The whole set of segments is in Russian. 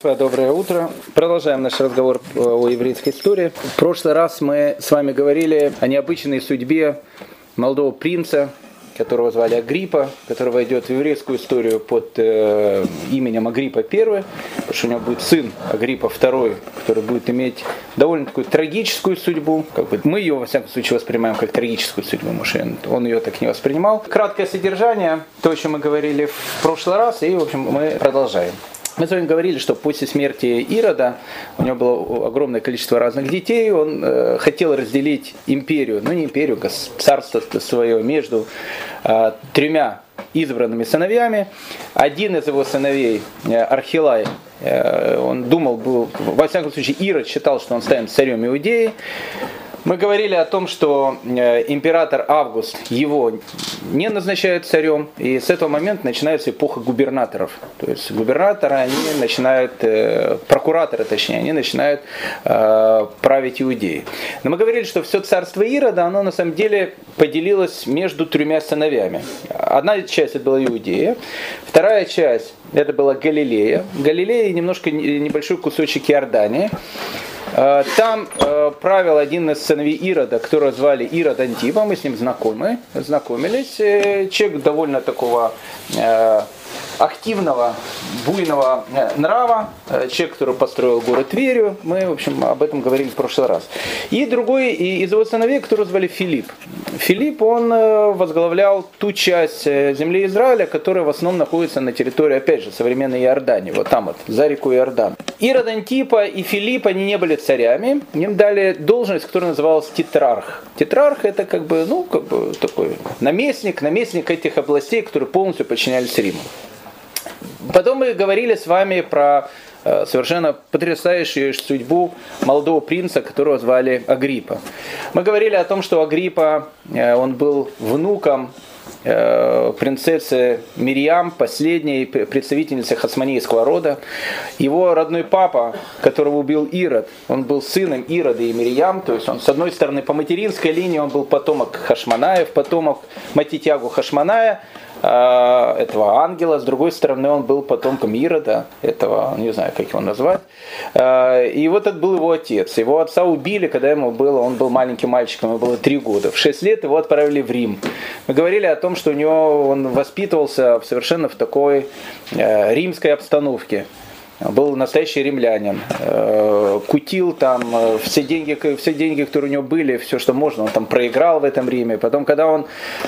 Доброе утро. Продолжаем наш разговор о еврейской истории. В прошлый раз мы с вами говорили о необычной судьбе молодого принца, которого звали Агриппа, который войдет в еврейскую историю под э, именем Агриппа I, потому что у него будет сын Агриппа II, который будет иметь довольно такую трагическую судьбу. Как бы мы ее, во всяком случае, воспринимаем как трагическую судьбу, может, он ее так не воспринимал. Краткое содержание, то, о чем мы говорили в прошлый раз, и, в общем, мы продолжаем. Мы с вами говорили, что после смерти Ирода, у него было огромное количество разных детей, он э, хотел разделить империю, ну не империю, а царство свое между э, тремя избранными сыновьями. Один из его сыновей, э, Архилай, э, он думал, был, во всяком случае, Ирод считал, что он станет царем Иудеи. Мы говорили о том, что э, император Август его не назначает царем, и с этого момента начинается эпоха губернаторов. То есть губернаторы, они начинают, э, прокураторы точнее, они начинают э, править Иудеей. Но мы говорили, что все царство Ирода, оно на самом деле поделилось между тремя сыновьями. Одна часть это была Иудея, вторая часть это была Галилея. Галилея немножко небольшой кусочек Иордании. Э, там э, правил один из сыновей Ирода, которого звали Ирод Антипа, мы с ним знакомы, знакомились. Э, человек довольно такого активного, буйного нрава, человек, который построил город Тверью, мы, в общем, об этом говорили в прошлый раз. И другой из его сыновей, которого звали Филипп. Филипп, он возглавлял ту часть земли Израиля, которая в основном находится на территории, опять же, современной Иордании, вот там вот, за реку Иордан. Ирод Антипа и Филипп, они не были царями, им дали должность, которая называлась тетрарх. Тетрарх это как бы, ну, как бы такой наместник, наместник этих областей, которые полностью подчинялись Риму. Потом мы говорили с вами про э, совершенно потрясающую судьбу молодого принца, которого звали Агриппа. Мы говорили о том, что Агриппа, э, он был внуком Э, принцессы Мирьям, последней представительницы хасманейского рода. Его родной папа, которого убил Ирод, он был сыном Ирода и Мирьям, то есть он с одной стороны по материнской линии он был потомок Хашманаев, потомок Матитягу Хашманая, этого ангела, с другой стороны он был потомком Ирода, этого, не знаю, как его назвать. Э, и вот это был его отец. Его отца убили, когда ему было, он был маленьким мальчиком, ему было три года. В шесть лет его отправили в Рим. Мы говорили о том, что у него он воспитывался совершенно в такой э, римской обстановке был настоящий римлянин, э, кутил там э, все деньги, все деньги, которые у него были, все, что можно, он там проиграл в этом Риме. Потом, когда он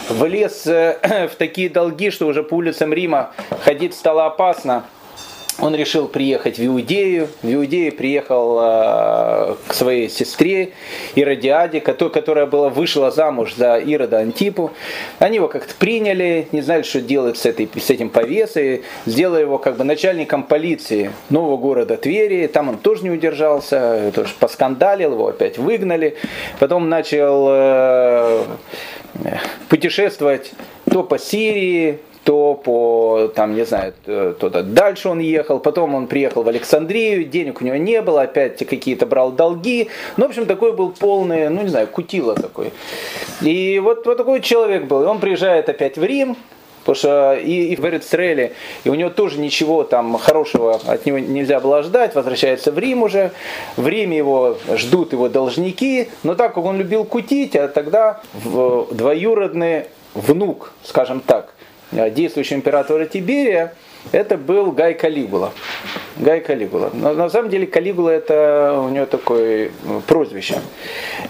влез э, в такие долги, что уже по улицам Рима ходить стало опасно, он решил приехать в Иудею. В Иудею приехал э, к своей сестре Иродиаде, которая была, вышла замуж за Ирода Антипу. Они его как-то приняли, не знали, что делать с, этой, с этим повесой. Сделали его как бы начальником полиции нового города Твери. Там он тоже не удержался, тоже поскандалил, его опять выгнали. Потом начал э, путешествовать то по Сирии, то по, там, не знаю, туда дальше он ехал, потом он приехал в Александрию, денег у него не было, опять какие-то брал долги. Ну, в общем, такой был полный, ну, не знаю, кутила такой. И вот, вот такой человек был. И он приезжает опять в Рим, Потому что и, и в Эрицреле, и у него тоже ничего там хорошего от него нельзя было ждать, возвращается в Рим уже. В Риме его ждут его должники, но так как он любил кутить, а тогда двоюродный внук, скажем так, действующего императора Тиберия, это был Гай Калигула. Гай Калигула. Но на самом деле Калигула это у него такое прозвище.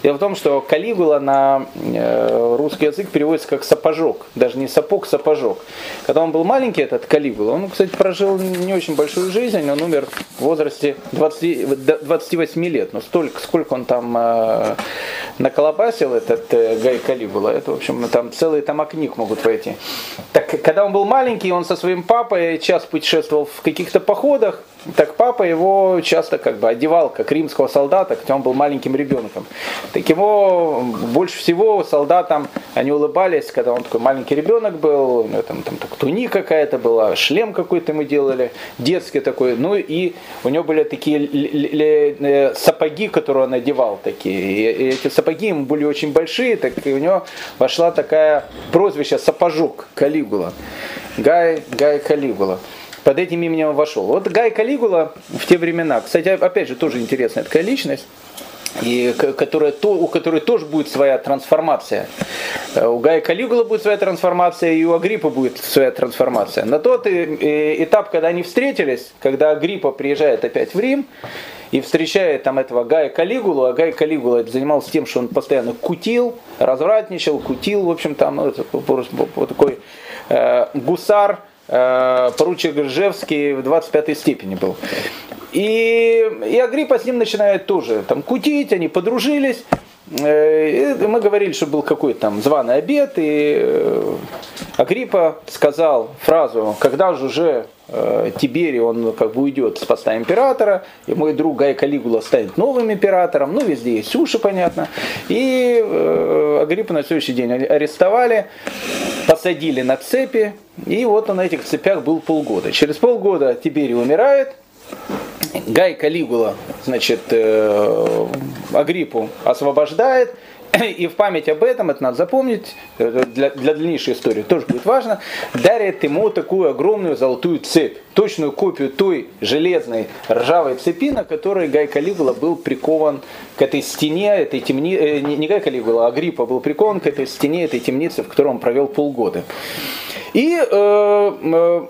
Дело в том, что Калигула на э, русский язык переводится как сапожок. Даже не сапог, сапожок. Когда он был маленький, этот Калигула, он, кстати, прожил не очень большую жизнь. Он умер в возрасте 20, 28 лет. Но столько, сколько он там э, наколобасил, этот Гай Калигула, это, в общем, там целые тома книг могут войти. Так, когда он был маленький, он со своим папой часто путешествовал в каких-то походах, так папа его часто как бы одевал как римского солдата, хотя он был маленьким ребенком. Так его больше всего солдатам они улыбались, когда он такой маленький ребенок был, там, там так, туни какая-то была, шлем какой-то мы делали, детский такой. Ну и у него были такие э, сапоги, которые он одевал такие. И эти сапоги ему были очень большие, так и у него вошла такая прозвище сапожок Калигула. Гай, Гай Калигула. Под этим именем вошел. Вот Гай Калигула в те времена, кстати, опять же, тоже интересная такая личность, и которая, то, у которой тоже будет своя трансформация. Э, у Гая Калигула будет своя трансформация, и у Агриппа будет своя трансформация. На тот этап, когда они встретились, когда Агриппа приезжает опять в Рим, и встречает там этого Гая Калигулу, а Гай Калигула занимался тем, что он постоянно кутил, развратничал, кутил, в общем, там ну, это, вот такой э, гусар, э, поручик Ржевский в 25 степени был. И, и Агриппа с ним начинает тоже там кутить, они подружились. Э, и мы говорили, что был какой-то там званый обед, и э, Агриппа сказал фразу, когда же уже э, Тиберий, он как бы уйдет с поста императора, и мой друг Гай Калигула станет новым императором, ну везде есть суши, понятно. И Агриппа на следующий день арестовали, посадили на цепи, и вот он на этих цепях был полгода. Через полгода Тиберий умирает, Гай Калигула, значит, э, Агриппу освобождает, и в память об этом, это надо запомнить, для, для дальнейшей истории тоже будет важно, дарит ему такую огромную золотую цепь, точную копию той железной ржавой цепи, на которой Гай Калигула был прикован к этой стене, этой темни... э, не Гай Калигула, а Агриппа был прикован к этой стене, этой темнице, в которой он провел полгода. И э, э,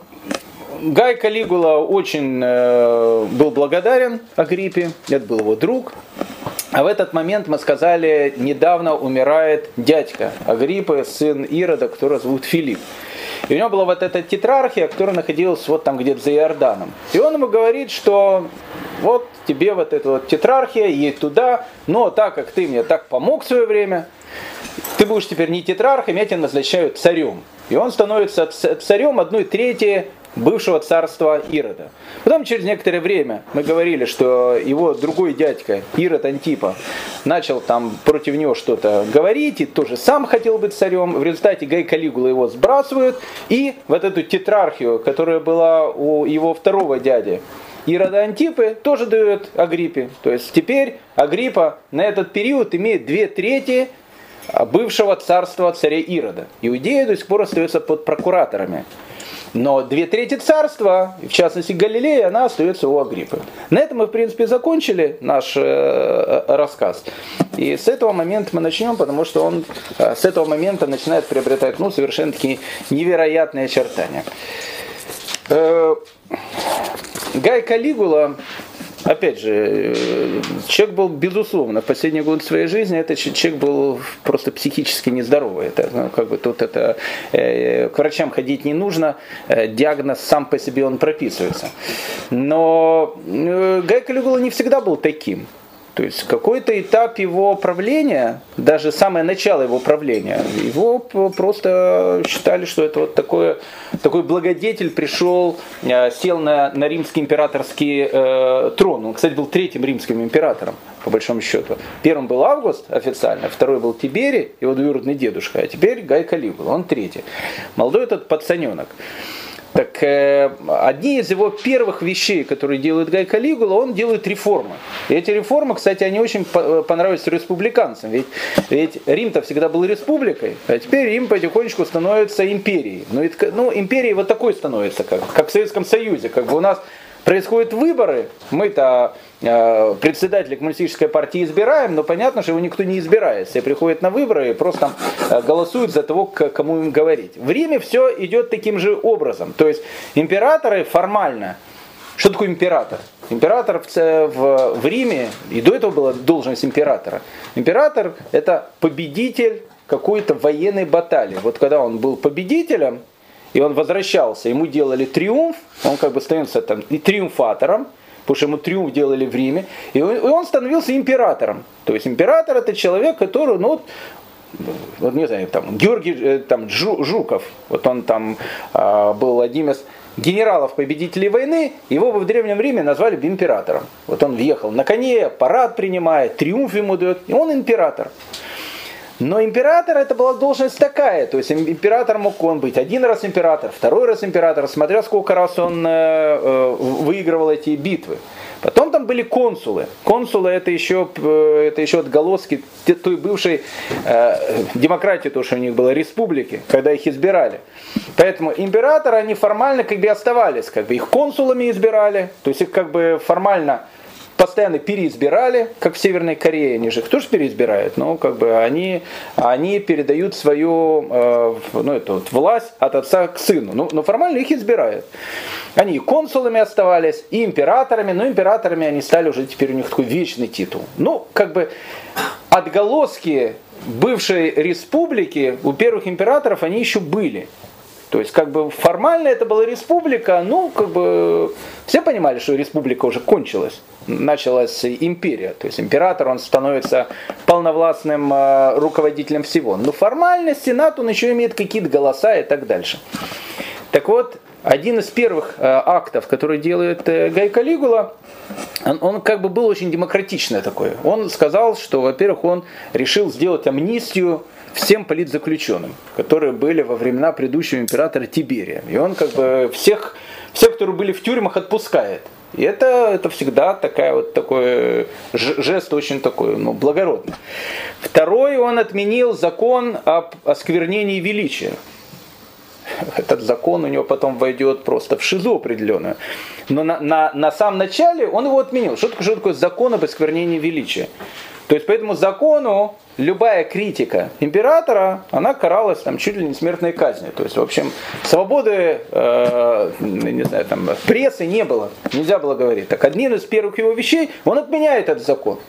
Гай Калигула очень э, был благодарен Агриппе, это был его друг. А в этот момент мы сказали, недавно умирает дядька Агриппы, сын Ирода, которого зовут Филипп. И у него была вот эта тетрархия, которая находилась вот там где-то за Иорданом. И он ему говорит, что вот тебе вот эта вот тетрархия, едь туда, но так как ты мне так помог в свое время, ты будешь теперь не тетрархом, я тебя назначаю царем. И он становится царем одной трети бывшего царства Ирода. Потом через некоторое время мы говорили, что его другой дядька, Ирод Антипа, начал там против него что-то говорить, и тоже сам хотел быть царем. В результате Гай Калигула его сбрасывают, и вот эту тетрархию, которая была у его второго дяди, Ирода Антипы тоже дает Агриппе. То есть теперь Агриппа на этот период имеет две трети бывшего царства царя Ирода. Иудея до сих пор остается под прокураторами. Но две трети царства, в частности Галилея, она остается у Агриппы. На этом мы, в принципе, закончили наш э, э, рассказ. И с этого момента мы начнем, потому что он э, с этого момента начинает приобретать ну, совершенно такие невероятные очертания. Гай Калигула опять же, э, человек был, безусловно, в последние годы своей жизни, этот человек был просто психически нездоровый. Это, ну, как бы тут это, э, к врачам ходить не нужно, э, диагноз сам по себе он прописывается. Но э, Гай Калигула не всегда был таким. То есть какой-то этап его правления, даже самое начало его правления, его просто считали, что это вот такое, такой благодетель пришел, э, сел на, на римский императорский э, трон. Он, кстати, был третьим римским императором, по большому счету. Первым был Август официально, второй был Тиберий, его двоюродный дедушка, а теперь Гай Калигула, он третий. Молодой этот пацаненок. Так э, одни из его первых вещей, которые делает Гай Калигула, он делает реформы. И эти реформы, кстати, они очень э, понравились республиканцам. Ведь, ведь Рим-то всегда был республикой, а теперь Рим потихонечку становится империей. Ну, это, ну империей вот такой становится, как, как в Советском Союзе. Как бы у нас происходят выборы, мы-то председателя коммунистической партии избираем, но понятно, что его никто не избирает. Все приходят на выборы и просто э, голосуют за того, кому им говорить. В Риме все идет таким же образом. То есть императоры формально, что такое император? Император в, Риме, и до этого была должность императора. Император это победитель какой-то военной баталии. Вот когда он был победителем, и он возвращался, ему делали триумф, он как бы становился там и триумфатором, потому что ему триумф делали в Риме, и он, и он становился императором. То есть император это человек, который, ну, вот, не знаю, там, Георгий э, там, Жуков, вот он там э, был одним из генералов-победителей войны, его в Древнем Риме назвали императором. Вот он въехал на коне, парад принимает, триумф ему дает, и он император. Но император это была должность такая, то есть император мог он быть один раз император, второй раз император, смотря сколько раз он э, э, выигрывал эти битвы. Потом там были консулы. Консулы это еще, э, это еще отголоски той бывшей э, демократии, то, что у них было, республики, когда их избирали. Поэтому императоры, они формально как бы оставались, как бы их консулами избирали, то есть их как бы формально постоянно переизбирали, как в Северной Корее, они же их тоже переизбирают, но как бы они, они передают свою э, ну, эту вот, власть от отца к сыну, ну, но формально их избирают. Они и консулами оставались, и императорами, но императорами они стали уже теперь у них такой вечный титул. Ну, как бы отголоски бывшей республики у первых императоров они еще были. То есть, как бы формально это была республика, ну, как бы все понимали, что республика уже кончилась. Началась империя. То есть император, он становится полновластным э, руководителем всего. Но формально Сенат, он еще имеет какие-то голоса и так дальше. Так вот, один из первых э, актов, который делает э, Гай Калигула, он, он как бы был очень демократичный такой. Он сказал, что, во-первых, он решил сделать амнистию всем политзаключенным, которые были во времена предыдущего императора Тиберия. И он как бы всех, всех, которые были в тюрьмах, отпускает. И это, это всегда такая вот такой жест очень такой, ну, благородный. Второй, он отменил закон об осквернении величия. Этот закон у него потом войдет просто в шизу определенную. Но на, на, на самом начале он его отменил. Что такое, что такое закон об осквернении величия? То есть по этому закону любая критика императора, она каралась там чуть ли не смертной казнью. То есть, в общем, свободы, э, не знаю, там, прессы не было. Нельзя было говорить. Так один из первых его вещей, он отменяет этот закон.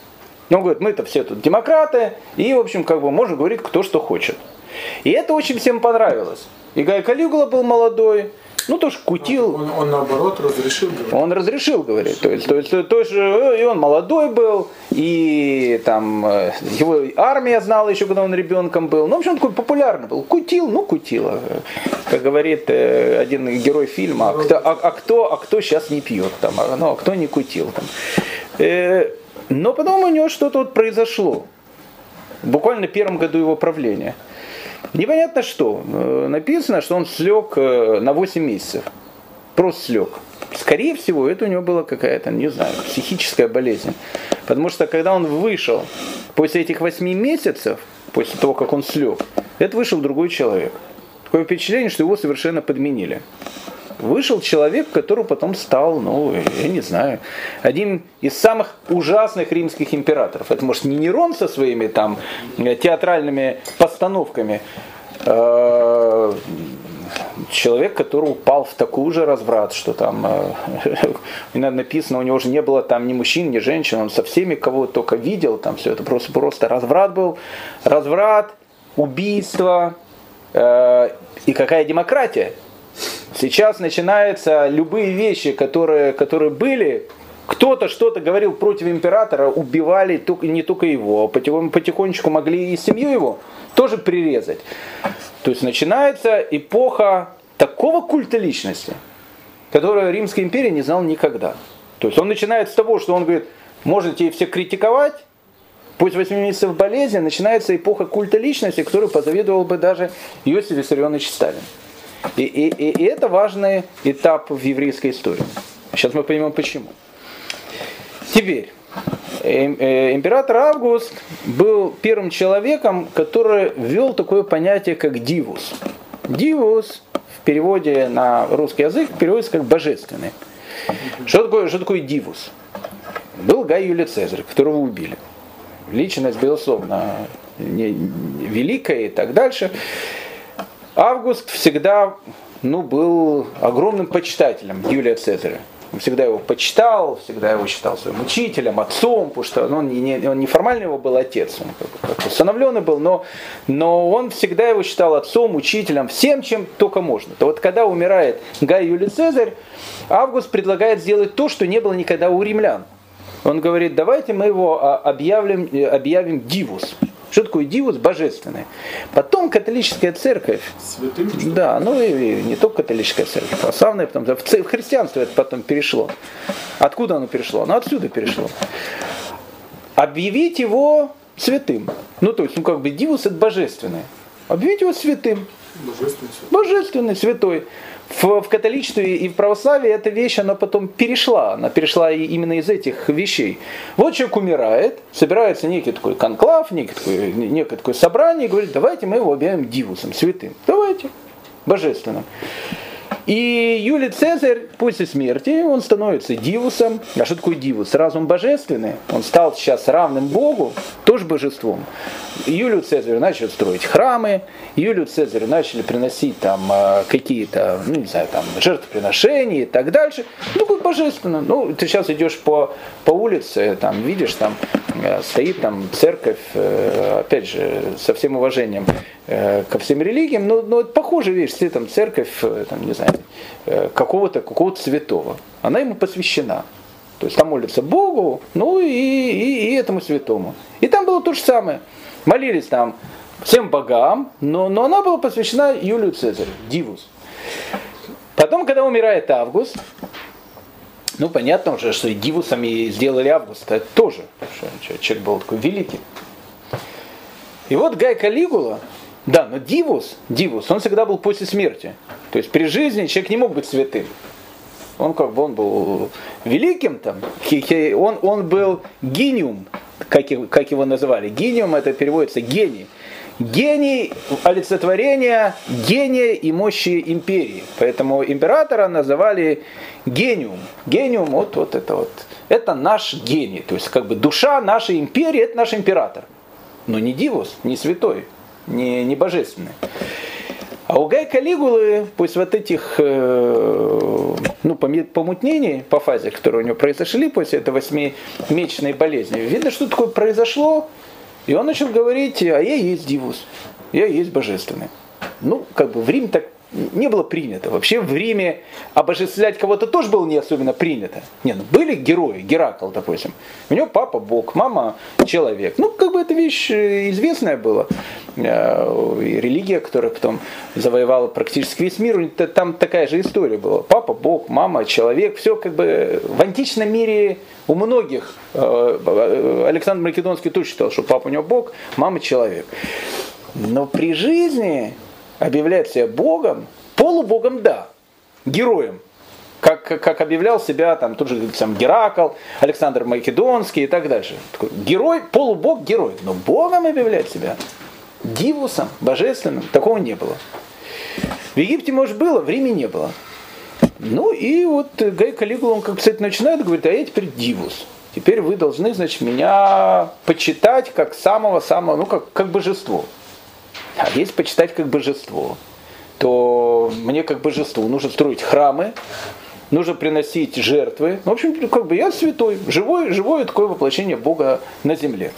Он говорит, мы-то все тут демократы, и, в общем, как бы можно говорить кто что хочет. И это очень всем понравилось. И Гай Калигула был молодой, ну, тоже кутил. Он, он наоборот разрешил говорить. Он разрешил говорить. То есть, то есть, то есть и он молодой был, и там э, его армия знала еще, когда он ребенком был. Ну, в общем, он такой популярный был. Кутил, ну, кутил. Как говорит э, один герой фильма, а кто, а, а кто, а кто сейчас не пьет там, а, ну, а кто не кутил там. Э, но потом у него что-то вот произошло. Буквально в первом году его правления. Непонятно что. Э, написано, что он слег э, на 8 месяцев. Просто слег. Скорее всего, это у него была какая-то, не знаю, психическая болезнь. Потому что когда он вышел после этих 8 месяцев, после того, как он слег, это вышел другой человек. Такое впечатление, что его совершенно подменили вышел человек, который потом стал, ну, я не знаю, один из самых ужасных римских императоров. Это, может, не Нерон со своими там э, театральными постановками, э, человек, который упал в такой же разврат, что там э, написано, у него же не было там ни мужчин, ни женщин, он со всеми, кого только видел, там все это просто, просто разврат был, разврат, убийство, и какая демократия? Сейчас начинаются любые вещи, которые, которые были, кто-то что-то говорил против императора, убивали не только его, а потихонечку могли и семью его тоже прирезать. То есть начинается эпоха такого культа личности, которую Римская империя не знала никогда. То есть он начинает с того, что он говорит, можете все критиковать, Пусть 8 месяцев болезни начинается эпоха культа личности, которую позавидовал бы даже Иосиф Виссарионович Сталин. И, и, и, и это важный этап в еврейской истории. Сейчас мы поймем почему. Теперь, э, э, император Август был первым человеком, который ввел такое понятие, как дивус. Дивус в переводе на русский язык переводится как божественный. Что такое, что такое дивус? Был Гай Юлий Цезарь, которого убили. Личность, безусловно, великая и так дальше. Август всегда ну, был огромным почитателем Юлия Цезаря. Он всегда его почитал, всегда его считал своим учителем, отцом, потому что ну, он, не, он не формально его был отец, он как, как усыновленный был, но, но он всегда его считал отцом, учителем, всем, чем только можно. То вот когда умирает Гай Юлий Цезарь, Август предлагает сделать то, что не было никогда у римлян. Он говорит, давайте мы его а, объявим, объявим дивус. Что такое дивус? Божественный. Потом католическая церковь. Святым? Да, ну и, не только католическая церковь, православная, потом, в, христианство это потом перешло. Откуда оно перешло? Оно отсюда перешло. Объявить его святым. Ну, то есть, ну, как бы дивус это божественный. Объявить его святым. Божественный, Божественный, святой. В, в католичестве и в православии эта вещь, она потом перешла. Она перешла именно из этих вещей. Вот человек умирает, собирается некий такой конклав, некий такой, некое такое собрание, и говорит, давайте мы его объявим дивусом, святым. Давайте, божественным. И Юлий Цезарь после смерти, он становится дивусом. А что такое дивус? Сразу он божественный. Он стал сейчас равным Богу, тоже божеством. Юлию Цезарю начали строить храмы, Юлию Цезарю начали приносить там а, какие-то, ну не знаю, там жертвоприношения и так дальше. Ну, как божественно. Ну, ты сейчас идешь по, по улице, там видишь, там э, стоит там церковь, э, опять же, со всем уважением э, ко всем религиям, но, но это похоже, видишь, стоит там церковь, там, не знаю, какого-то какого святого. Она ему посвящена. То есть там молится Богу, ну и, и, и этому святому. И там было то же самое. Молились там всем богам, но, но она была посвящена Юлию Цезарю, Дивус. Потом, когда умирает Август, ну, понятно уже, что и Дивусами сделали Августа, это тоже, человек был такой великий. И вот Гай Калигула, да, но Дивус, Дивус, он всегда был после смерти. То есть при жизни человек не мог быть святым. Он как бы он был великим там, он, он был гениум, как, как его называли. Гениум это переводится гений. Гений олицетворения гения и мощи империи. Поэтому императора называли гениум. Гениум, вот, вот это вот. Это наш гений. То есть как бы душа нашей империи, это наш император. Но не дивус, не святой, не, не божественный. А у Гай Калигулы, после вот этих э, ну, помутнений по фазе, которые у него произошли после этой восьмимесячной болезни, видно, что такое произошло, и он начал говорить, а я есть Дивус, я есть божественный. Ну, как бы в Рим так не было принято. Вообще в Риме обожествлять кого-то тоже было не особенно принято. Не, ну были герои, Геракл, допустим. У него папа бог, мама человек. Ну, как бы эта вещь э, известная была. Э, и религия, которая потом завоевала практически весь мир, там такая же история была. Папа бог, мама человек. Все как бы в античном мире у многих. Э, Александр Македонский тоже считал, что папа у него бог, мама человек. Но при жизни объявляет себя Богом, полубогом да, героем, как, как объявлял себя там тот же там, Геракл, Александр Македонский и так дальше. Такой герой, полубог, герой. Но Богом объявляет себя, дивусом, божественным, такого не было. В Египте, может, было, в Риме не было. Ну и вот Гай Калигула, он, как, кстати, начинает, говорит, а я теперь дивус. Теперь вы должны, значит, меня почитать как самого-самого, ну, как, как божество. А если почитать как божество, то мне как божеству нужно строить храмы, нужно приносить жертвы. В общем, как бы я святой, живое, живое такое воплощение Бога на земле.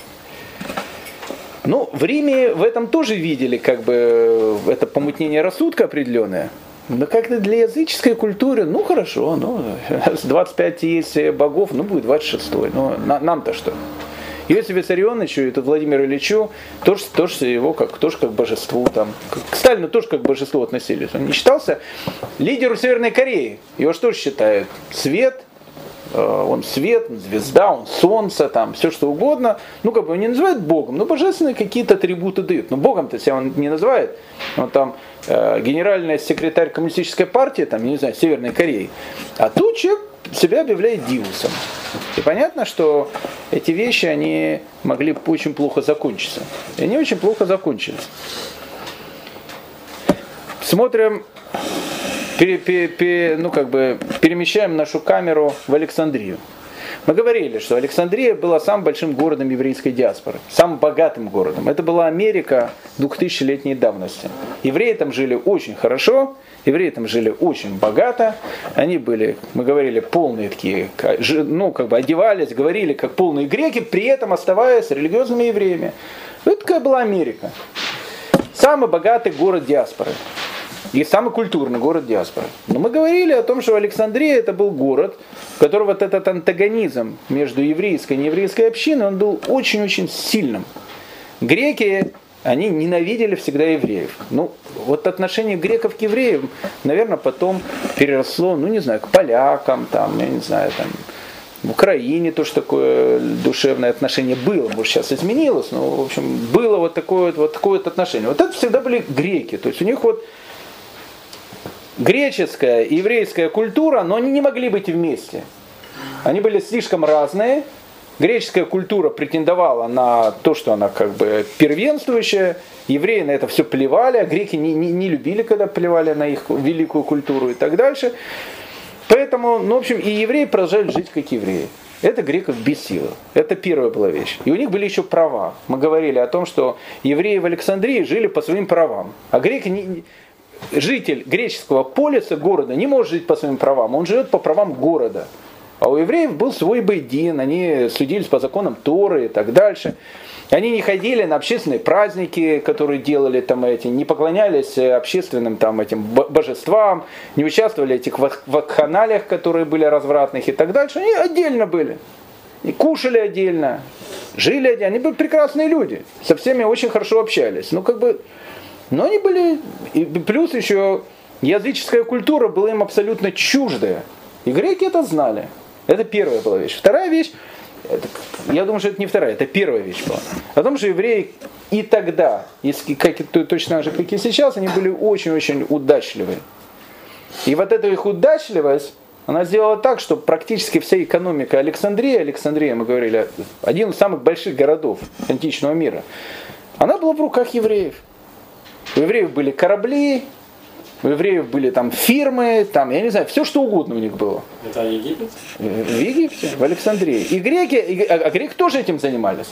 Ну, в Риме в этом тоже видели как бы это помутнение рассудка определенное. Но как-то для языческой культуры, ну хорошо, ну, с 25 есть богов, ну будет 26. Ну, на, нам-то что? Иосифу Виссарионовичу тут Владимиру Ильичу тоже, тоже его как, тоже как божеству. Там. К Сталину тоже как божеству относились. Он не считался лидером Северной Кореи. Его что же считают? Свет, э, он свет, звезда, он солнце, там, все что угодно. Ну, как бы он не называют Богом, но божественные какие-то атрибуты дают. Но Богом-то себя он не называет. Он там э, генеральный секретарь коммунистической партии, там, не знаю, Северной Кореи. А тут человек себя объявляет Диусом. Понятно, что эти вещи, они могли очень плохо закончиться. И они очень плохо закончились. Смотрим, пере, пере, пере, ну как бы перемещаем нашу камеру в Александрию. Мы говорили, что Александрия была самым большим городом еврейской диаспоры, самым богатым городом. Это была Америка 2000-летней давности. Евреи там жили очень хорошо, евреи там жили очень богато. Они были, мы говорили, полные такие, ну, как бы одевались, говорили, как полные греки, при этом оставаясь религиозными евреями. Это такая была Америка. Самый богатый город диаспоры. И самый культурный город диаспоры. Но мы говорили о том, что Александрия это был город, в котором вот этот антагонизм между еврейской и нееврейской общиной, он был очень-очень сильным. Греки, они ненавидели всегда евреев. Ну, вот отношение греков к евреям, наверное, потом переросло, ну, не знаю, к полякам, там, я не знаю, там, в Украине тоже такое душевное отношение было, может сейчас изменилось, но в общем было вот такое вот такое вот отношение. Вот это всегда были греки, то есть у них вот греческая и еврейская культура, но они не могли быть вместе. Они были слишком разные. Греческая культура претендовала на то, что она как бы первенствующая. Евреи на это все плевали, а греки не, не, не любили, когда плевали на их великую культуру и так дальше. Поэтому, ну, в общем, и евреи продолжали жить как евреи. Это греков бесило. Это первая была вещь. И у них были еще права. Мы говорили о том, что евреи в Александрии жили по своим правам. А греки не, житель греческого полиса города не может жить по своим правам. Он живет по правам города. А у евреев был свой бейдин, они судились по законам Торы и так дальше. Они не ходили на общественные праздники, которые делали там эти, не поклонялись общественным там этим божествам, не участвовали в этих вакханалиях, которые были развратных и так дальше. Они отдельно были. И кушали отдельно, жили отдельно. Они были прекрасные люди, со всеми очень хорошо общались. Ну, как бы, но они были, и плюс еще языческая культура была им абсолютно чуждая. И греки это знали. Это первая была вещь. Вторая вещь, это, я думаю, что это не вторая, это первая вещь была. О том, что евреи и тогда, если, как, точно так же, как и сейчас, они были очень-очень удачливы. И вот эта их удачливость, она сделала так, что практически вся экономика Александрии, Александрия, мы говорили, один из самых больших городов античного мира, она была в руках евреев. У евреев были корабли, у евреев были там фирмы, там, я не знаю, все что угодно у них было. Это Египет? В Египте, в Александрии. И греки, и, а, а греки тоже этим занимались.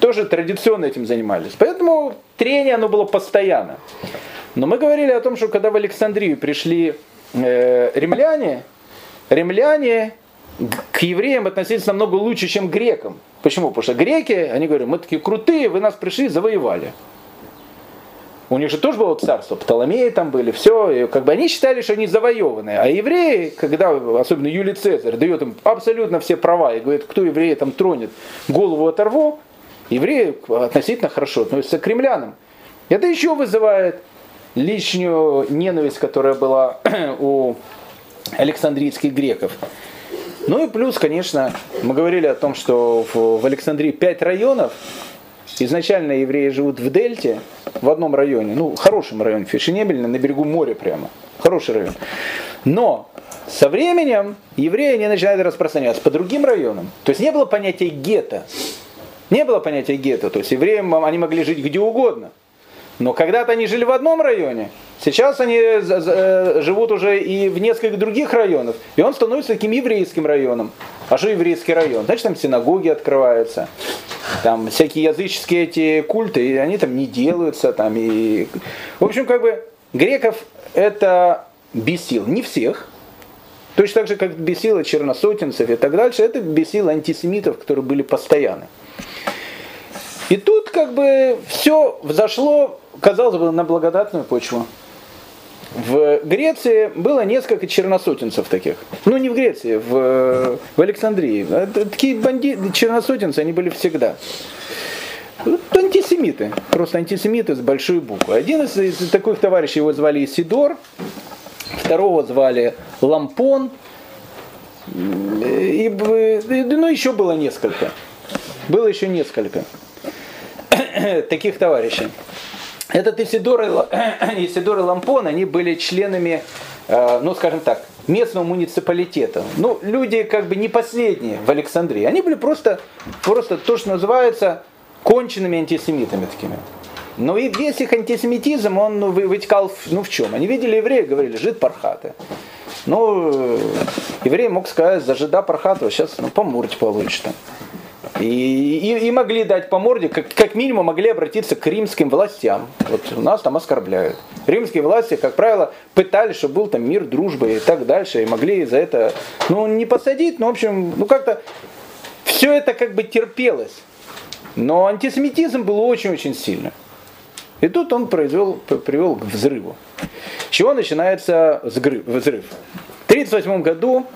Тоже традиционно этим занимались. Поэтому трение оно было постоянно. Но мы говорили о том, что когда в Александрию пришли э, римляне, римляне к евреям относились намного лучше, чем к грекам. Почему? Потому что греки, они говорят, мы такие крутые, вы нас пришли, завоевали. У них же тоже было царство, Птоломеи там были, все, и как бы они считали, что они завоеванные. А евреи, когда, особенно Юлий Цезарь, дает им абсолютно все права и говорит, кто еврея там тронет, голову оторву, евреи относительно хорошо относятся к кремлянам. Это еще вызывает лишнюю ненависть, которая была у Александрийских греков. Ну и плюс, конечно, мы говорили о том, что в Александрии пять районов, Изначально евреи живут в Дельте, в одном районе, ну, хорошем районе, фешенебельно, на берегу моря прямо. Хороший район. Но со временем евреи не начинают распространяться по другим районам. То есть не было понятия гетто. Не было понятия гетто. То есть евреям они могли жить где угодно. Но когда-то они жили в одном районе, сейчас они э, живут уже и в нескольких других районах, и он становится таким еврейским районом. А что еврейский район? Значит, там синагоги открываются, там всякие языческие эти культы, и они там не делаются. Там, и... В общем, как бы греков это бесил. Не всех, Точно так же, как бесило черносотенцев и так дальше, это бесило антисемитов, которые были постоянны. И тут как бы все взошло казалось бы, на благодатную почву. В Греции было несколько черносотенцев таких. Ну, не в Греции, в, в Александрии. Такие бандиты, черносотенцы, они были всегда. Вот антисемиты, просто антисемиты с большой буквы. Один из, из таких товарищей, его звали Исидор, второго звали Лампон, и, и, ну, еще было несколько. Было еще несколько таких товарищей. Этот Исидор и, Исидор и Лампон, они были членами, э, ну скажем так, местного муниципалитета. Ну, люди как бы не последние в Александрии. Они были просто, просто то, что называется конченными антисемитами такими. Но и весь их антисемитизм, он ну, вытекал ну, в чем? Они видели еврея, говорили, жид пархаты. Ну, еврей мог сказать, за жида пархатова сейчас ну, по морде получит. И, и, и могли дать по морде, как, как минимум могли обратиться к римским властям. Вот нас там оскорбляют. Римские власти, как правило, пытались, чтобы был там мир, дружба и так дальше, и могли за это, ну, не посадить, но, в общем, ну, как-то все это как бы терпелось. Но антисемитизм был очень-очень сильный. И тут он произвел, привел к взрыву. С чего начинается взрыв? В 1938 году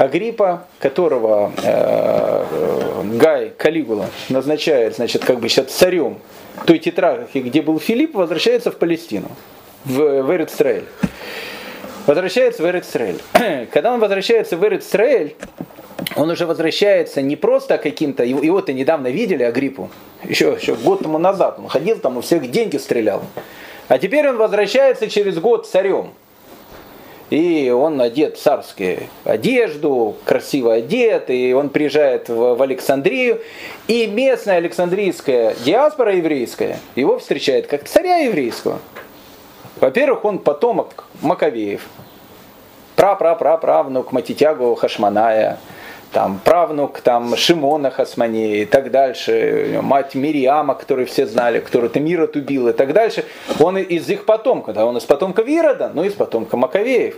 Агриппа, которого э, Гай Калигула назначает, значит, как бы сейчас царем той тетрархии, где был Филипп, возвращается в Палестину, в, в Эрицраэль. Возвращается в Эрицраэль. Когда он возвращается в Эрицраэль, он уже возвращается не просто каким-то, его-то недавно видели, Агриппу, еще, еще год тому назад, он ходил там, у всех деньги стрелял. А теперь он возвращается через год царем. И он одет в царскую одежду, красиво одет, и он приезжает в, в Александрию, и местная Александрийская диаспора еврейская его встречает как царя еврейского. Во-первых, он потомок Маковеев, пра-пра-пра-правнук Матитягу Хашманая, там, правнук там, Шимона Хасмани и так дальше, мать Мириама, которую все знали, которую Тамирот убил и так дальше, он из их потомка, да, он из потомка Ирода, но из потомка Маковеев.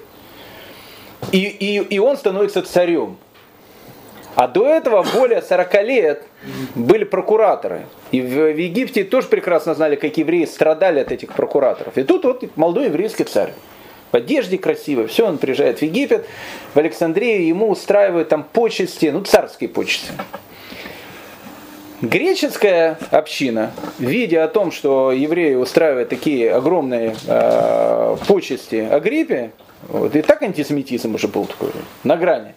И, и, и он становится царем. А до этого более 40 лет были прокураторы. И в, в Египте тоже прекрасно знали, как евреи страдали от этих прокураторов. И тут вот молодой еврейский царь в одежде красивой, все, он приезжает в Египет, в Александрию, ему устраивают там почести, ну царские почести. Греческая община, видя о том, что евреи устраивают такие огромные э, почести Агриппе, вот, и так антисемитизм уже был такой, на грани,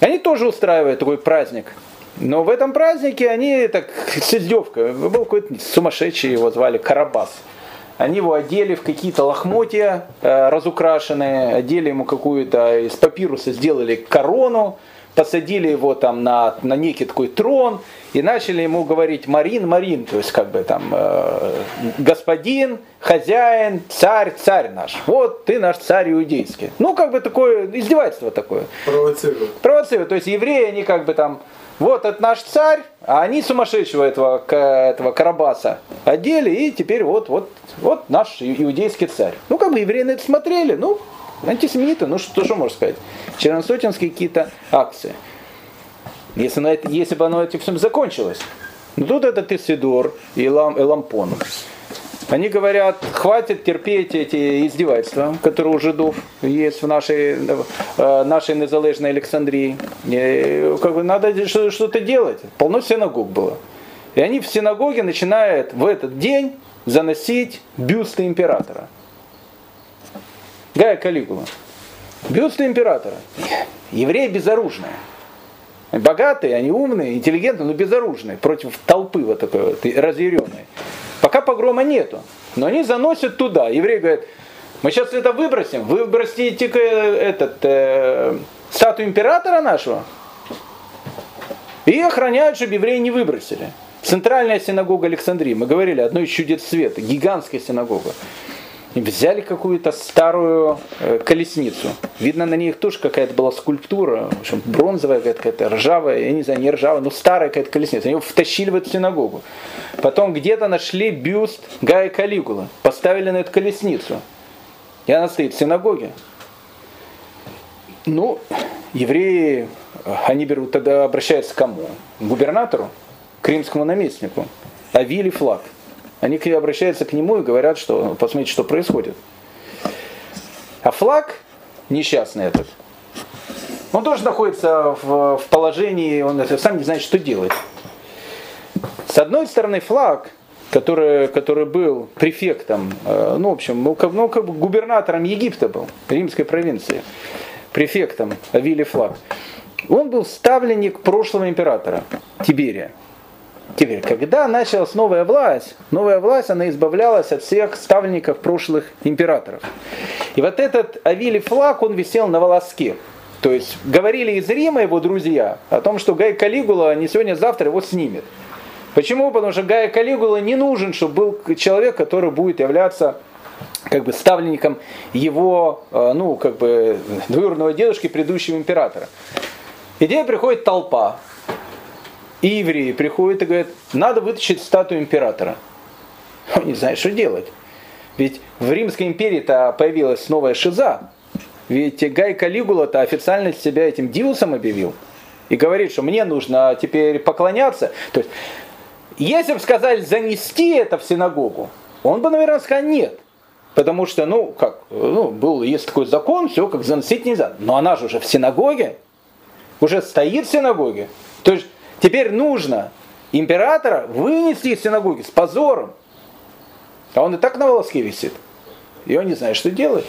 они тоже устраивают такой праздник. Но в этом празднике они так с издевкой, был какой-то сумасшедший, его звали Карабас. Они его одели в какие-то лохмотья э, разукрашенные, одели ему какую-то из папируса, сделали корону, посадили его там на, на некий такой трон и начали ему говорить Марин, Марин, то есть как бы там э, господин, хозяин, царь, царь наш. Вот ты наш царь иудейский. Ну как бы такое издевательство такое. Провоцируют. Провоцируют. То есть евреи, они как бы там вот это наш царь, а они сумасшедшего этого, этого Карабаса одели, и теперь вот, вот, вот наш иудейский царь. Ну, как бы евреи на это смотрели, ну, антисемиты, ну, что, что можно сказать? Черносотенские какие-то акции. Если, на это, если бы оно этим всем закончилось. Ну, тут это Тесидор и, Лам, и Лампон. Они говорят, хватит терпеть эти издевательства, которые у жидов есть в нашей, э, нашей незалежной Александрии. Как бы надо что-то делать. Полно синагог было. И они в синагоге начинают в этот день заносить бюсты императора. Гая Калигула. Бюсты императора. Евреи безоружные. Богатые, они умные, интеллигентные, но безоружные. Против толпы вот такой вот разъяренной. Пока погрома нету. Но они заносят туда. Евреи говорят, мы сейчас это выбросим. Вы выбросите этот, э, статую императора нашего. И охраняют, чтобы евреи не выбросили. Центральная синагога Александрии, мы говорили, одно из чудес света, гигантская синагога. Взяли какую-то старую э, колесницу. Видно, на ней тоже какая-то была скульптура, в общем, бронзовая какая-то, ржавая, я не знаю, не ржавая, но старая какая-то колесница. Они его втащили в эту синагогу. Потом где-то нашли бюст Гая Калигула, поставили на эту колесницу. И она стоит в синагоге. Ну, евреи, они берут, тогда обращаются к кому? К губернатору, к римскому наместнику. Авили флаг. Они обращаются к нему и говорят, что посмотрите, что происходит. А флаг несчастный этот, он тоже находится в, в положении, он сам не знает, что делать. С одной стороны, флаг, который, который был префектом, э, ну, в общем, ну, как, ну, как бы губернатором Египта был, римской провинции, префектом Авили флаг, он был ставленник прошлого императора Тиберия. Теперь, когда началась новая власть, новая власть, она избавлялась от всех ставленников прошлых императоров. И вот этот Авили флаг, он висел на волоске. То есть говорили из Рима его друзья о том, что Гай Калигула не сегодня-завтра его снимет. Почему? Потому что Гая Калигула не нужен, чтобы был человек, который будет являться как бы ставленником его, э, ну, как бы двоюродного дедушки предыдущего императора. Идея приходит толпа, и евреи приходят и говорят, надо вытащить статую императора. Он не знает, что делать. Ведь в Римской империи-то появилась новая шиза. Ведь Гай Калигула-то официально себя этим диусом объявил. И говорит, что мне нужно теперь поклоняться. То есть, если бы сказали занести это в синагогу, он бы, наверное, сказал нет. Потому что, ну, как, ну, был, есть такой закон, все, как заносить нельзя. Но она же уже в синагоге, уже стоит в синагоге. То есть Теперь нужно императора вынести из синагоги с позором. А он и так на волоске висит. И он не знает, что делать.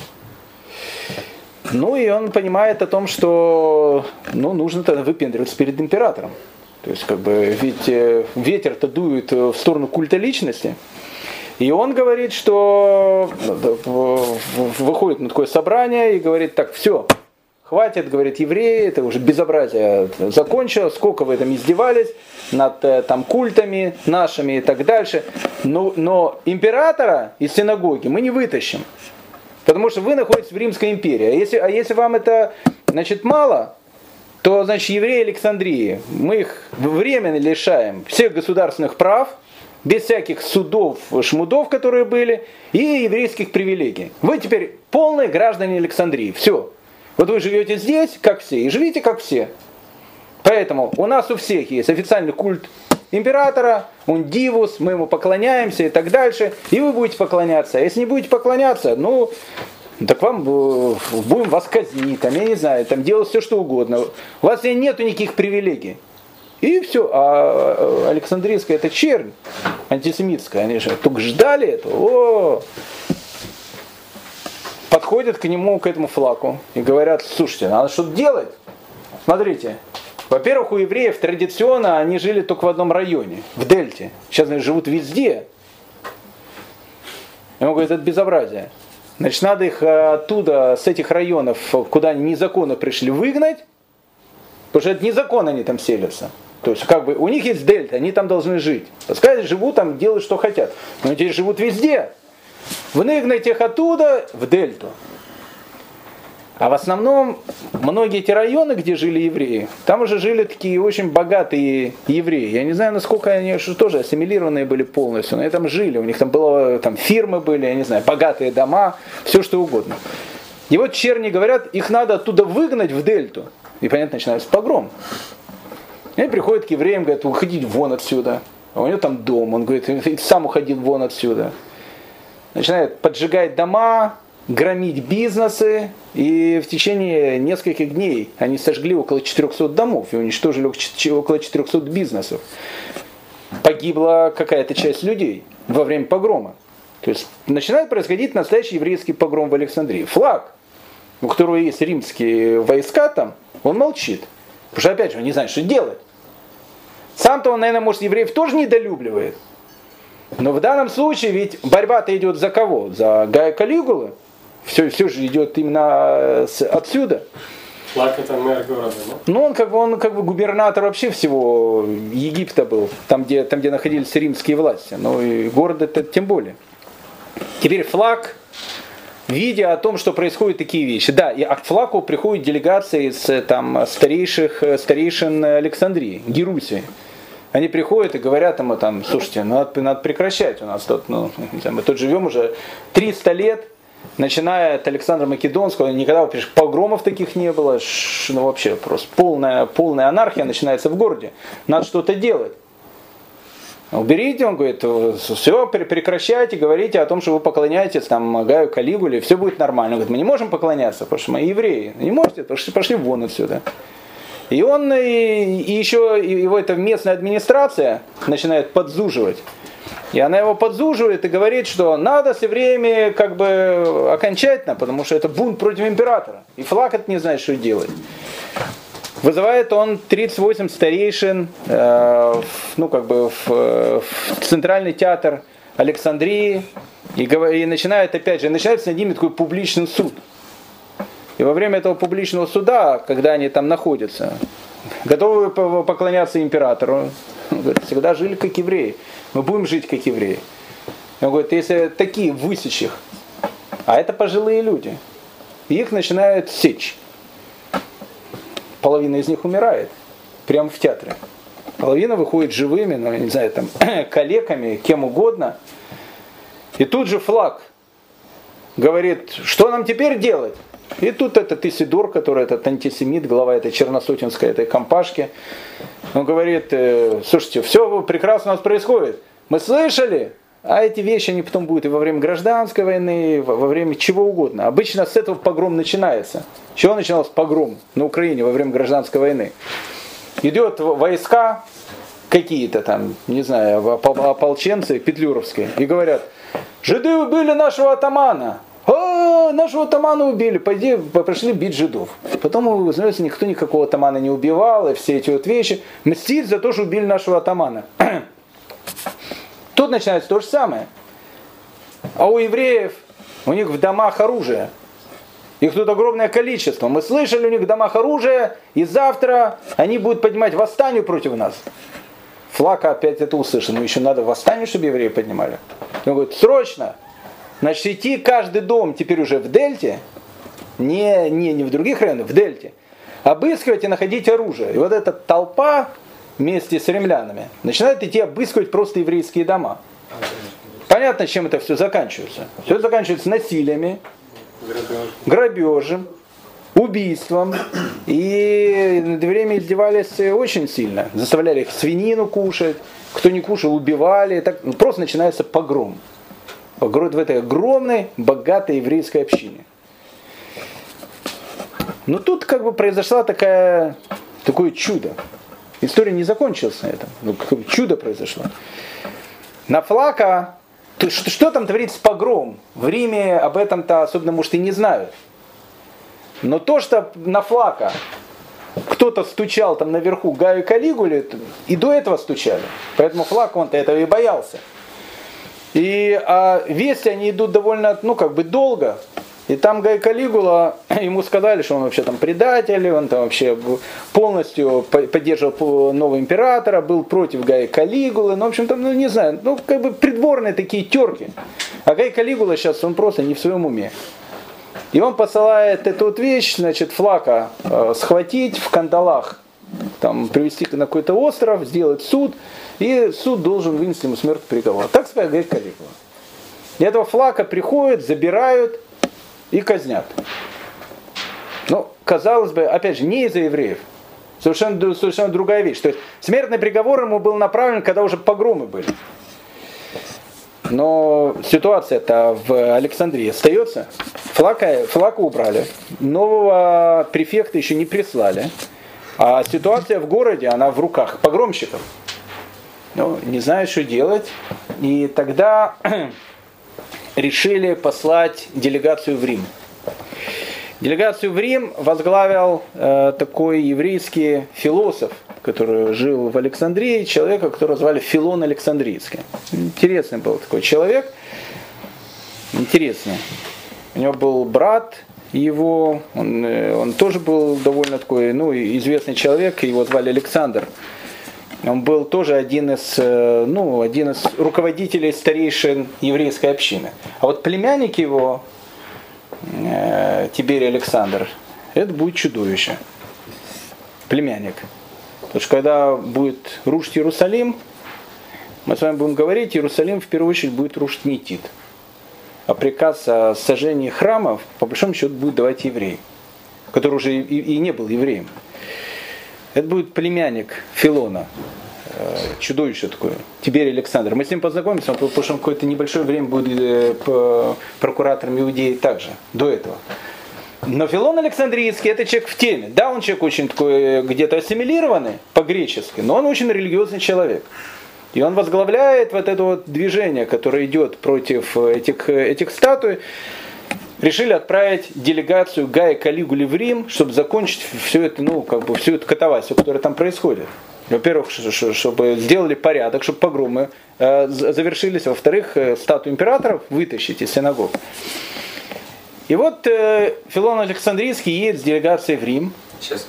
Ну и он понимает о том, что ну, нужно тогда выпендриваться перед императором. То есть, как бы, ведь э, ветер-то дует в сторону культа личности. И он говорит, что выходит на такое собрание и говорит, так, все, хватит, говорит, евреи, это уже безобразие закончилось, сколько вы там издевались над э, там культами нашими и так дальше. Но, но императора из синагоги мы не вытащим. Потому что вы находитесь в Римской империи. А если, а если вам это значит, мало, то значит евреи Александрии, мы их временно лишаем всех государственных прав, без всяких судов, шмудов, которые были, и еврейских привилегий. Вы теперь полные граждане Александрии. Все. Вот вы живете здесь, как все, и живите, как все. Поэтому у нас у всех есть официальный культ императора, он дивус, мы ему поклоняемся и так дальше, и вы будете поклоняться. А если не будете поклоняться, ну, так вам э, будем вас казнить, там, я не знаю, там делать все, что угодно. У вас нету никаких привилегий. И все. А Александрийская это чернь антисемитская. Они же только ждали этого. О! Подходят к нему, к этому флаку и говорят, слушайте, надо что-то делать. Смотрите, во-первых, у евреев традиционно они жили только в одном районе, в Дельте. Сейчас они живут везде. И он это безобразие. Значит, надо их э, оттуда, с этих районов, куда они незаконно пришли, выгнать, потому что это незаконно они там селятся. То есть, как бы, у них есть дельта, они там должны жить. Пускай живут там, делают, что хотят. Но они живут везде. Выгнать их оттуда в дельту. А в основном многие эти районы, где жили евреи, там уже жили такие очень богатые евреи. Я не знаю, насколько они что тоже ассимилированные были полностью, но они там жили. У них там было там фирмы были, я не знаю, богатые дома, все что угодно. И вот черни говорят, их надо оттуда выгнать в дельту. И понятно, начинается погром. И они приходят к евреям, говорят, уходить вон отсюда. А у него там дом, он говорит, сам уходил вон отсюда. Начинает поджигать дома, громить бизнесы, и в течение нескольких дней они сожгли около 400 домов и уничтожили около 400 бизнесов. Погибла какая-то часть людей во время погрома. То есть начинает происходить настоящий еврейский погром в Александрии. Флаг, у которого есть римские войска там, он молчит. Потому что, опять же, он не знает, что делать. Сам-то он, наверное, может, евреев тоже недолюбливает. Но в данном случае ведь борьба-то идет за кого? За Гая Калигулы. Все, все же идет именно с, отсюда. Флаг это мэр города, да? Ну, он как бы, он как бы губернатор вообще всего Египта был, там где, там, где находились римские власти. Ну и город это тем более. Теперь флаг, видя о том, что происходят такие вещи. Да, и к флагу приходят делегации из там, старейших, старейшин Александрии, Герусии. Они приходят и говорят ему там, слушайте, надо, надо прекращать у нас тут, ну, мы тут живем уже 300 лет, начиная от Александра Македонского, никогда вообще погромов таких не было, ну вообще просто полная, полная анархия начинается в городе. Надо что-то делать. Уберите, он говорит, все, прекращайте, говорите о том, что вы поклоняетесь там Гаю Калигуле, все будет нормально. Он говорит, мы не можем поклоняться, потому что мы евреи. Не можете, потому что пошли вон отсюда. И он, и, и еще его эта местная администрация начинает подзуживать. И она его подзуживает и говорит, что надо с евреями как бы окончательно, потому что это бунт против императора. И флаг это не знает, что делать. Вызывает он 38 старейшин, э, ну как бы в, в центральный театр Александрии и, и начинает опять же, начинается над ними такой публичный суд. И во время этого публичного суда, когда они там находятся, готовы поклоняться императору, говорит, всегда жили как евреи мы будем жить как евреи. Он говорит, если такие высечь их, а это пожилые люди, их начинают сечь. Половина из них умирает прямо в театре. Половина выходит живыми, ну, не знаю, там, калеками, кем угодно. И тут же флаг говорит, что нам теперь делать? И тут этот Исидор, который этот антисемит, глава этой черносотинской этой компашки, он говорит, э, слушайте, все прекрасно у нас происходит. Мы слышали, а эти вещи, они потом будут и во время гражданской войны, во время чего угодно. Обычно с этого погром начинается. Чего начинался погром на Украине во время гражданской войны? Идет войска какие-то там, не знаю, ополченцы петлюровские, и говорят, жиды убили нашего атамана, о, нашего атамана убили, пойди, пошли бить жидов. Потом, вы знаете, никто никакого атамана не убивал, и все эти вот вещи. Мстить за то, что убили нашего атамана. Тут начинается то же самое. А у евреев, у них в домах оружие. Их тут огромное количество. Мы слышали у них в домах оружие, и завтра они будут поднимать восстание против нас. Флака опять это услышал. Но еще надо восстание, чтобы евреи поднимали. Он говорит, срочно. Значит, идти каждый дом теперь уже в Дельте, не, не, не в других районах, в Дельте, обыскивать и находить оружие. И вот эта толпа вместе с римлянами начинает идти обыскивать просто еврейские дома. Понятно, чем это все заканчивается. Все заканчивается насилиями, грабежем, убийством. И на это время издевались очень сильно. Заставляли их свинину кушать. Кто не кушал, убивали. Так, ну, просто начинается погром. Погром в этой огромной, богатой еврейской общине. Но тут как бы произошла такая, такое чудо. История не закончилась на этом. Ну, чудо произошло. На флака то что, что там творится погром? В Риме об этом-то особенно, может, и не знают. Но то, что на флака кто-то стучал там наверху Гаю Калигуле, и до этого стучали. Поэтому флаг он-то этого и боялся. И а вести они идут довольно, ну как бы долго. И там Гай Калигула, ему сказали, что он вообще там предатель, он там вообще полностью поддерживал нового императора, был против Гая Калигулы, ну, в общем, там, ну, не знаю, ну, как бы придворные такие терки. А Гай Калигула сейчас, он просто не в своем уме. И он посылает эту вот вещь, значит, флака э, схватить в кандалах, там, привести на какой-то остров, сделать суд, и суд должен вынести ему смертный приговор. Так сказал Гай Калигула. И этого флака приходят, забирают, и казнят. Ну, казалось бы, опять же, не из-за евреев. Совершенно, совершенно другая вещь. То есть смертный приговор ему был направлен, когда уже погромы были. Но ситуация-то в Александрии остается. Флака, флака убрали. Нового префекта еще не прислали. А ситуация в городе, она в руках погромщиков. Ну, не знают, что делать. И тогда решили послать делегацию в Рим. Делегацию в Рим возглавил э, такой еврейский философ, который жил в Александрии, человека, которого звали Филон Александрийский. Интересный был такой человек. Интересный. У него был брат его, он, э, он тоже был довольно такой ну, известный человек, его звали Александр. Он был тоже один из, э, ну, один из руководителей старейшин еврейской общины. А вот племянник его, э, Тиберий Александр, это будет чудовище. Племянник. Потому что когда будет рушить Иерусалим, мы с вами будем говорить, Иерусалим в первую очередь будет рушить Нетит. А приказ о сожжении храмов, по большому счету, будет давать еврей, который уже и, и не был евреем. Это будет племянник Филона, чудовище такое, Тиберий Александр. Мы с ним познакомимся, он, потому что какое-то небольшое время будет э, прокуратором Иудеи также, до этого. Но Филон Александрийский это человек в теме. Да, он человек очень такой э, где-то ассимилированный по-гречески, но он очень религиозный человек. И он возглавляет вот это вот движение, которое идет против этих, этих статуй решили отправить делегацию Гая Калигули в Рим, чтобы закончить все это, ну, как бы всю эту катавасию, которая там происходит. Во-первых, чтобы сделали порядок, чтобы погромы э, завершились. Во-вторых, э, статую императоров вытащить из синагог. И вот э, Филон Александрийский едет с делегацией в Рим. Сейчас.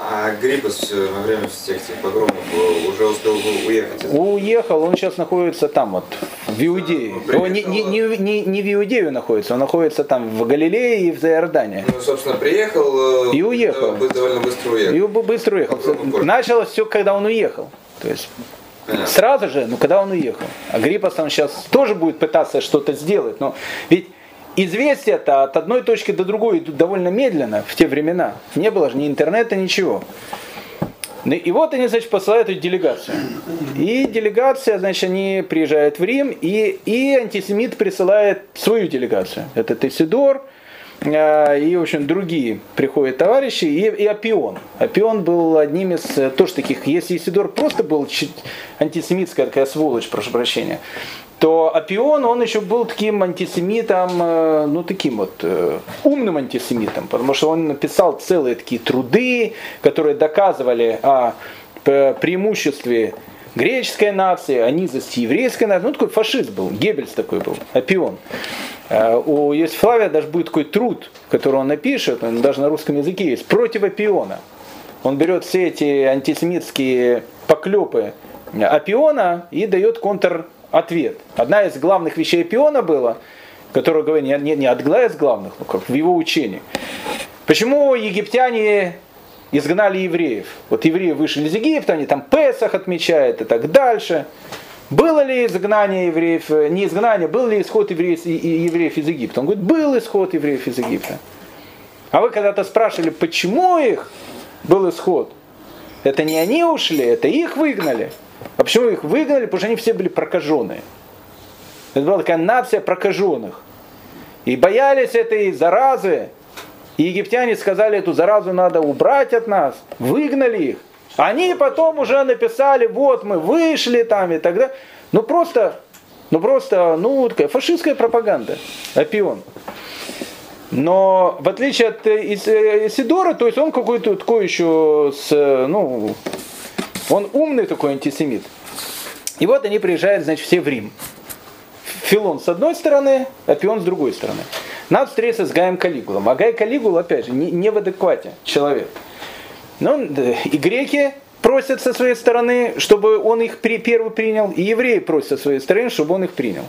А Гриппус э, во время всех этих погромов э, уже успел уехать? Уехал, он сейчас находится там вот, в Иудее. Он не, не, не, не, не в Иудею находится, он находится там в Галилее и в Иордане. Ну, собственно, приехал э, и уехал. довольно быстро уехал. И быстро уехал. Началось все, когда он уехал. То есть Понятно. Сразу же, ну когда он уехал. А Гриппос там сейчас тоже будет пытаться что-то сделать. Но ведь известия-то от одной точки до другой идут довольно медленно в те времена. Не было же ни интернета, ничего. И вот они, значит, посылают эту делегацию. И делегация, значит, они приезжают в Рим, и, и антисемит присылает свою делегацию. Это Тесидор, э, и, в общем, другие приходят товарищи, и, и Апион. Апион был одним из э, тоже таких, если Исидор просто был антисемитская такая сволочь, прошу прощения, то Апион, он еще был таким антисемитом, э, ну таким вот э, умным антисемитом, потому что он написал целые такие труды, которые доказывали о преимуществе греческая нация, а низость еврейская нация. Ну, такой фашист был, Геббельс такой был, Апион. Э, у Иосифа Флавия даже будет такой труд, который он напишет, он даже на русском языке есть, против Апиона. Он берет все эти антисемитские поклепы Апиона и дает контр-ответ. Одна из главных вещей Апиона была, которую говорит, не, не, не одна из главных, но как в его учении. Почему египтяне изгнали евреев? Вот евреи вышли из Египта, они там Песах отмечают и так дальше. Было ли изгнание евреев, не изгнание, был ли исход евреев, евреев из Египта? Он говорит, был исход евреев из Египта. А вы когда-то спрашивали, почему их был исход? Это не они ушли, это их выгнали. А почему их выгнали? Потому что они все были прокаженные. Это была такая нация прокаженных. И боялись этой заразы. И египтяне сказали, эту заразу надо убрать от нас. Выгнали их. Они потом уже написали, вот мы вышли там и так далее. Ну просто, ну просто, ну такая фашистская пропаганда. Опион. Но в отличие от э, э, Исидора, то есть он какой-то такой еще с, ну, он умный такой антисемит. И вот они приезжают, значит, все в Рим. Филон с одной стороны, Апион с другой стороны. Надо встретиться с Гаем Калигулом. А Гай Калигул, опять же, не, не в адеквате человек. Ну, и греки просят со своей стороны, чтобы он их при, первый принял, и евреи просят со своей стороны, чтобы он их принял.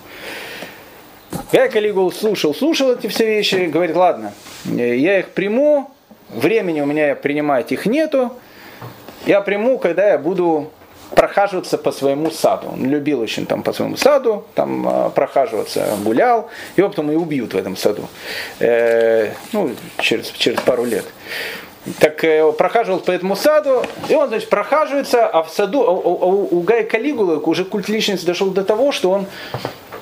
Гай Калигул слушал, слушал эти все вещи, говорит, ладно, я их приму, времени у меня принимать их нету, я приму, когда я буду прохаживаться по своему саду. Он любил очень там по своему саду, там а, прохаживаться, гулял, его потом и убьют в этом саду. Э, ну, через, через пару лет. Так э, прохаживал по этому саду, и он, значит, прохаживается, а в саду, а, у, у, у Гая Калигулы уже культ личности дошел до того, что он,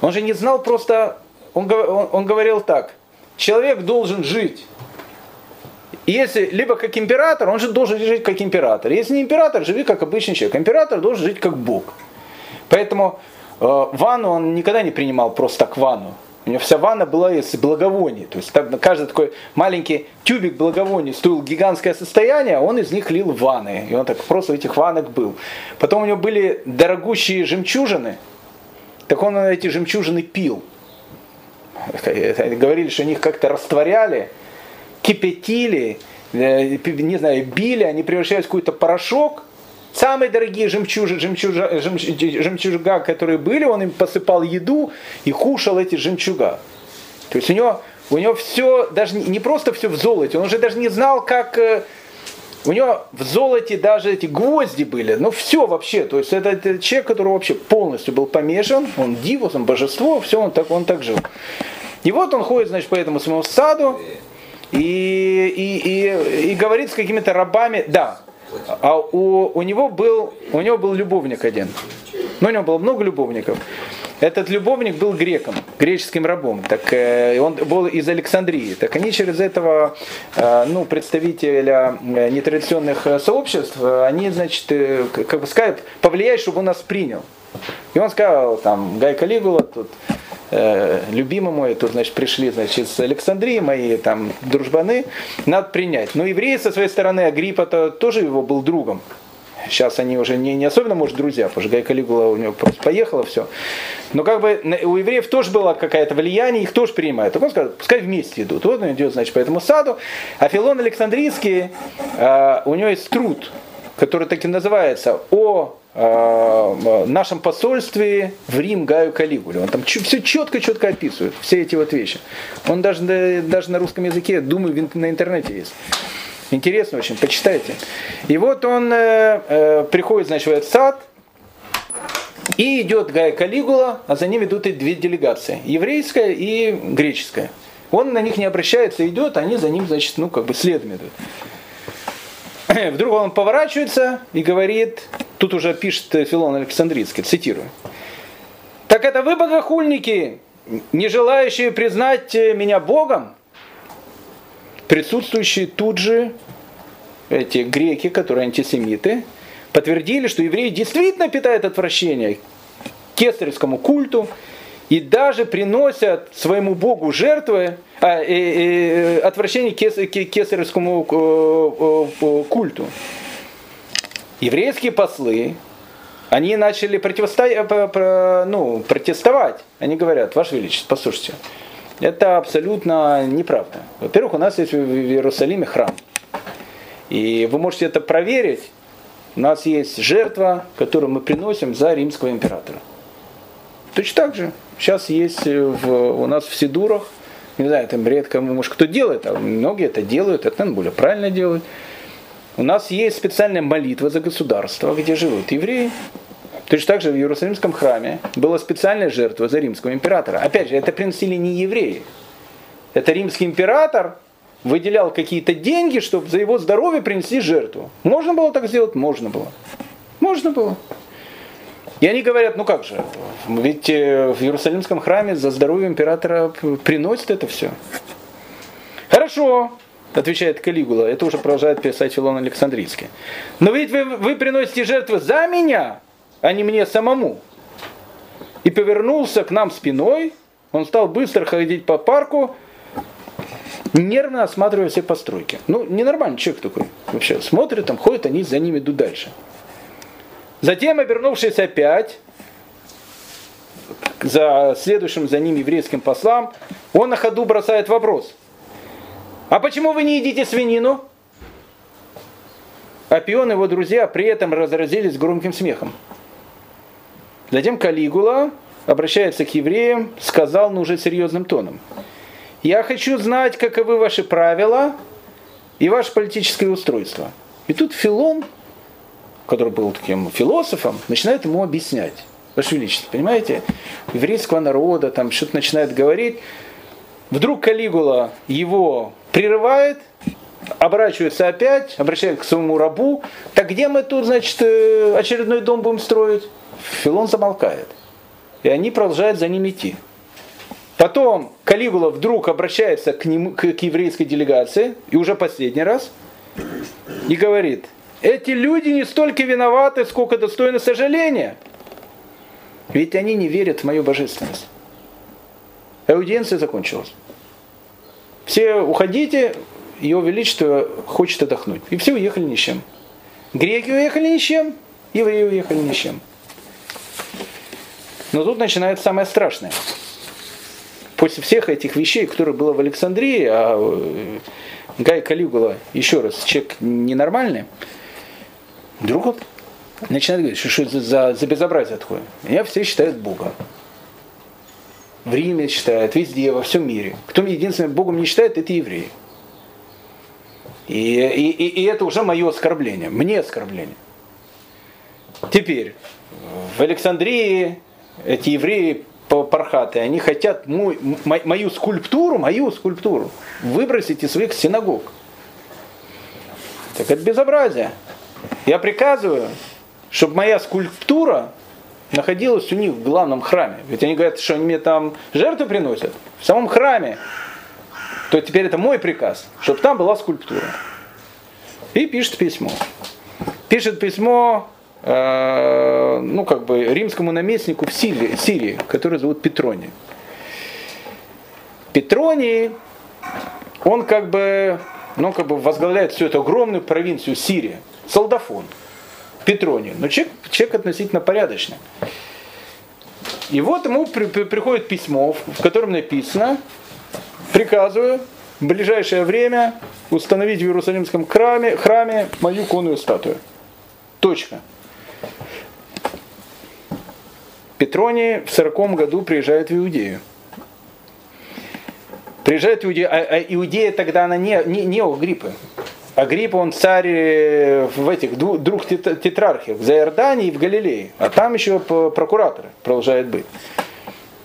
он же не знал просто, он, он, он говорил так, человек должен жить если либо как император, он же должен жить как император. Если не император, живи как обычный человек. Император должен жить как бог. Поэтому э, ванну он никогда не принимал просто так ванну. У него вся ванна была из благовоний. То есть так, каждый такой маленький тюбик благовоний стоил гигантское состояние, а он из них лил ванны. И он так просто в этих ваннах был. Потом у него были дорогущие жемчужины. Так он эти жемчужины пил. Говорили, что они их как-то растворяли кипятили, э, не знаю, били, они превращались в какой-то порошок. Самые дорогие жемчужи, жемчужа, жемчужа, которые были, он им посыпал еду и кушал эти жемчуга. То есть у него, у него все, даже не просто все в золоте, он уже даже не знал, как... Э, у него в золоте даже эти гвозди были, ну все вообще, то есть это, это человек, который вообще полностью был помешан, он дивус, он божество, все, он так, он так жил. И вот он ходит, значит, по этому своему саду, и, и, и, и говорит с какими-то рабами, да, а у, у, него был, у него был любовник один. Ну, у него было много любовников. Этот любовник был греком, греческим рабом. Так э, он был из Александрии. Так они через этого э, ну, представителя э, нетрадиционных э, сообществ, они, значит, э, как бы сказать, повлияют, чтобы он нас принял. И он сказал, там, Гай Калигула, тут э, любимый мой, тут, значит, пришли, значит, из Александрии, мои там дружбаны, надо принять. Но евреи со своей стороны, Агриппа-то тоже его был другом. Сейчас они уже не, не особенно, может, друзья, потому что Гай у него просто поехало все. Но как бы у евреев тоже было какое-то влияние, их тоже принимают. Так он сказал, пускай вместе идут. Вот он идет, значит, по этому саду. А Филон Александрийский, э, у него есть труд, который так и называется «О нашем посольстве в Рим Гаю Калигуле. Он там все четко-четко описывает, все эти вот вещи. Он даже, даже на русском языке, думаю, на интернете есть. Интересно очень, почитайте. И вот он э, э, приходит, значит, в этот сад, и идет Гая Калигула, а за ним идут и две делегации, еврейская и греческая. Он на них не обращается, идет, они за ним, значит, ну, как бы следом идут. Вдруг он поворачивается и говорит, тут уже пишет Филон Александрийский, цитирую. Так это вы, богохульники, не желающие признать меня Богом? Присутствующие тут же эти греки, которые антисемиты, подтвердили, что евреи действительно питают отвращение к кесаревскому культу, и даже приносят своему Богу жертвы, а, и, и, отвращение к кесаревскому э, э, культу. Еврейские послы Они начали противостоять, ну, протестовать. Они говорят, Ваше Величество, послушайте, это абсолютно неправда. Во-первых, у нас есть в Иерусалиме храм. И вы можете это проверить. У нас есть жертва, которую мы приносим за римского императора. Точно так же. Сейчас есть в, у нас в Сидурах, не знаю, там редко, может, кто делает, а многие это делают, это наверное, более правильно делают. У нас есть специальная молитва за государство, где живут евреи. Точно так же в Иерусалимском храме была специальная жертва за римского императора. Опять же, это приносили не евреи. Это римский император выделял какие-то деньги, чтобы за его здоровье принести жертву. Можно было так сделать? Можно было. Можно было. И они говорят, ну как же, ведь э, в Иерусалимском храме за здоровье императора приносят это все. Хорошо, отвечает Калигула, это уже продолжает писать Филон Александрийский. Но ведь вы, вы приносите жертвы за меня, а не мне самому. И повернулся к нам спиной, он стал быстро ходить по парку, нервно осматривая все постройки. Ну, ненормальный человек такой вообще. Смотрит, там ходит, они за ними идут дальше. Затем, обернувшись опять, за следующим за ним еврейским послам, он на ходу бросает вопрос. А почему вы не едите свинину? А пион и его друзья при этом разразились громким смехом. Затем Калигула обращается к евреям, сказал, но уже серьезным тоном. Я хочу знать, каковы ваши правила и ваше политическое устройство. И тут Филон, который был таким философом, начинает ему объяснять. Ваше Величество, понимаете, еврейского народа, там что-то начинает говорить. Вдруг Калигула его прерывает, оборачивается опять, обращается к своему рабу. Так где мы тут, значит, э, очередной дом будем строить? Филон замолкает. И они продолжают за ним идти. Потом Калигула вдруг обращается к, к, к еврейской делегации, и уже последний раз, и говорит, эти люди не столько виноваты, сколько достойны сожаления. Ведь они не верят в мою божественность. Аудиенция закончилась. Все уходите, его величество хочет отдохнуть. И все уехали ни с чем. Греки уехали ни с чем, евреи уехали ни с чем. Но тут начинается самое страшное. После всех этих вещей, которые было в Александрии, а э, Гай Калигула, еще раз, человек ненормальный, вдруг вот начинает говорить, что, что за, за безобразие такое. Меня все считают Богом. В Риме считают, везде, во всем мире. Кто единственным Богом не считает, это евреи. И, и, и, и это уже мое оскорбление, мне оскорбление. Теперь, в Александрии эти евреи пархаты, они хотят мой, мою скульптуру, мою скульптуру выбросить из своих синагог. Так это безобразие. Я приказываю, чтобы моя скульптура находилась у них в главном храме. Ведь они говорят, что они мне там жертвы приносят в самом храме. То теперь это мой приказ, чтобы там была скульптура. И пишет письмо. Пишет письмо э, ну, как бы, римскому наместнику в Сирии, Сирии, который зовут Петроний. Петроний, он как бы, ну, как бы возглавляет всю эту огромную провинцию Сирии, солдафон. Петронию. Но человек, человек относительно порядочный. И вот ему при, при, приходит письмо, в котором написано, приказываю в ближайшее время установить в Иерусалимском храме, храме мою конную статую. Точка. Петроний в 40 году приезжает в Иудею. Приезжает в Иудею, а, а Иудея тогда она не, не, не у Гриппы. Агриппа, он царь э, в этих двух тетрархиях, в Иордании и в Галилее. А там еще прокуратор продолжает быть.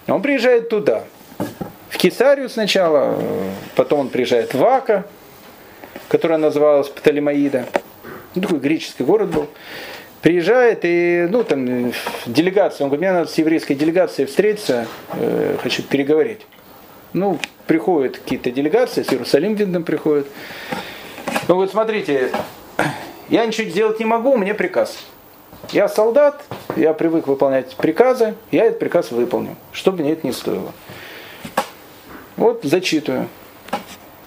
Он приезжает туда. В Кесарию сначала, потом он приезжает в Ака, которая называлась Птолемаида. Ну, такой греческий город был. Приезжает и, ну, там, делегация, он говорит, мне надо с еврейской делегацией встретиться, э, хочу переговорить. Ну, приходят какие-то делегации, с Иерусалим, видно, приходят. Ну вот смотрите, я ничего сделать не могу, у меня приказ. Я солдат, я привык выполнять приказы, я этот приказ выполню, что бы мне это ни стоило. Вот зачитываю.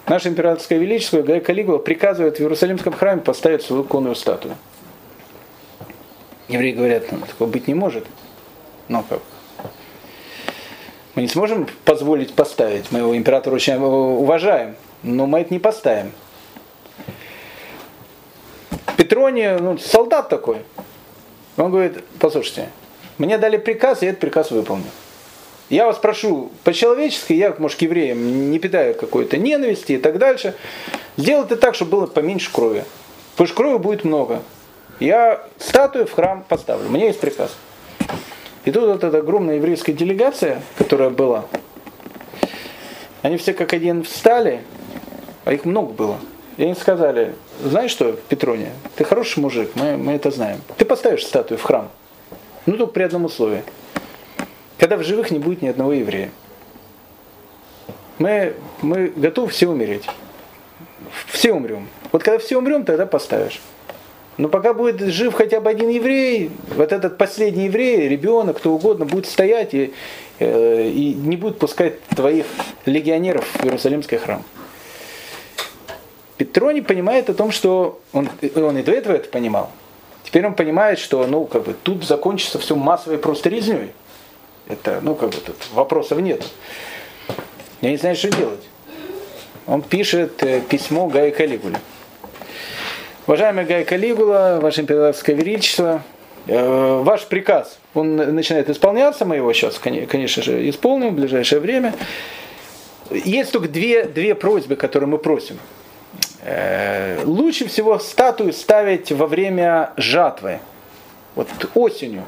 Наше императорское величество Гай Калигула приказывает в Иерусалимском храме поставить свою конную статую. Евреи говорят, ну, такого быть не может. Но как? Мы не сможем позволить поставить. Мы его императора очень уважаем, но мы это не поставим. Петроний, ну, солдат такой. Он говорит, послушайте, мне дали приказ, я этот приказ выполню. Я вас прошу, по-человечески, я, может, к евреям не питаю какой-то ненависти и так дальше. Сделайте так, чтобы было поменьше крови. Потому что крови будет много. Я статую в храм поставлю. У меня есть приказ. И тут вот эта огромная еврейская делегация, которая была, они все как один встали, а их много было. И они сказали, знаешь что, Петрония, ты хороший мужик, мы, мы это знаем. Ты поставишь статую в храм. Ну, только при одном условии. Когда в живых не будет ни одного еврея. Мы, мы готовы все умереть. Все умрем. Вот когда все умрем, тогда поставишь. Но пока будет жив хотя бы один еврей, вот этот последний еврей, ребенок, кто угодно, будет стоять и, э, и не будет пускать твоих легионеров в Иерусалимский храм. Петроний понимает о том, что он, он и до этого это понимал. Теперь он понимает, что ну, как бы, тут закончится все массовой просто резней. Это, ну, как бы тут вопросов нет. Я не знаю, что делать. Он пишет э, письмо Гая Калигуле. Уважаемый Гай Калигула, Ваше Императорское Величество, э, ваш приказ, он начинает исполняться, мы его сейчас, конечно же, исполним в ближайшее время. Есть только две, две просьбы, которые мы просим. Э, лучше всего статую ставить во время жатвы, вот осенью.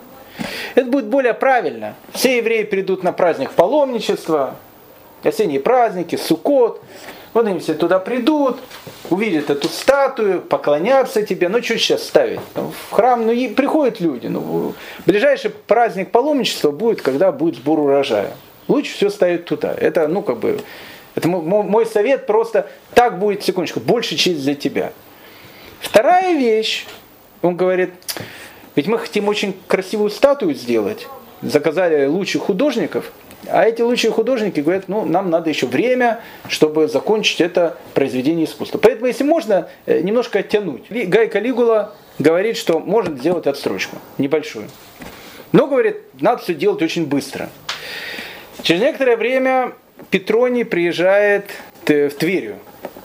Это будет более правильно. Все евреи придут на праздник паломничества, осенние праздники, Суккот. Вот они все туда придут, увидят эту статую, поклонятся тебе. Ну, что сейчас ставить? Ну, в храм, ну, и приходят люди. Ну, ближайший праздник паломничества будет, когда будет сбор урожая. Лучше все ставить туда. Это, ну, как бы, это мой совет просто так будет, секундочку, больше честь для тебя. Вторая вещь, он говорит, ведь мы хотим очень красивую статую сделать. Заказали лучших художников. А эти лучшие художники говорят, ну, нам надо еще время, чтобы закончить это произведение искусства. Поэтому, если можно, э, немножко оттянуть. Гай Калигула говорит, что может сделать отстрочку, небольшую. Но, говорит, надо все делать очень быстро. Через некоторое время Петроний приезжает в Тверью.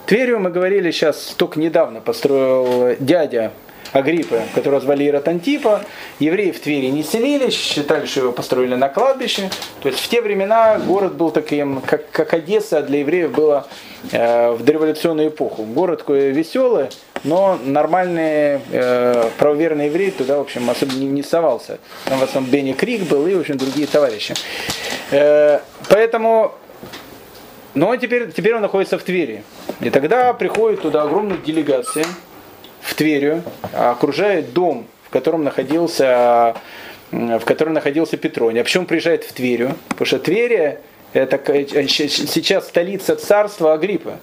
Тверью, мы говорили сейчас, только недавно построил дядя Агриппы, которого звали Иротантипа. Евреи в Твери не селились, считали, что его построили на кладбище. То есть в те времена город был таким, как, как Одесса для евреев было э, в дореволюционную эпоху. Город такой веселый, но нормальный э, правоверный еврей туда, в общем, особенно не, не совался. Там в основном Бенни Крик был и, в общем, другие товарищи. Э, поэтому но он теперь, теперь он находится в Твери. И тогда приходит туда огромная делегация в Тверью, окружает дом, в котором находился, в котором находился Петроний. А почему он приезжает в Тверью? Потому что Тверия это сейчас столица царства Агриппа.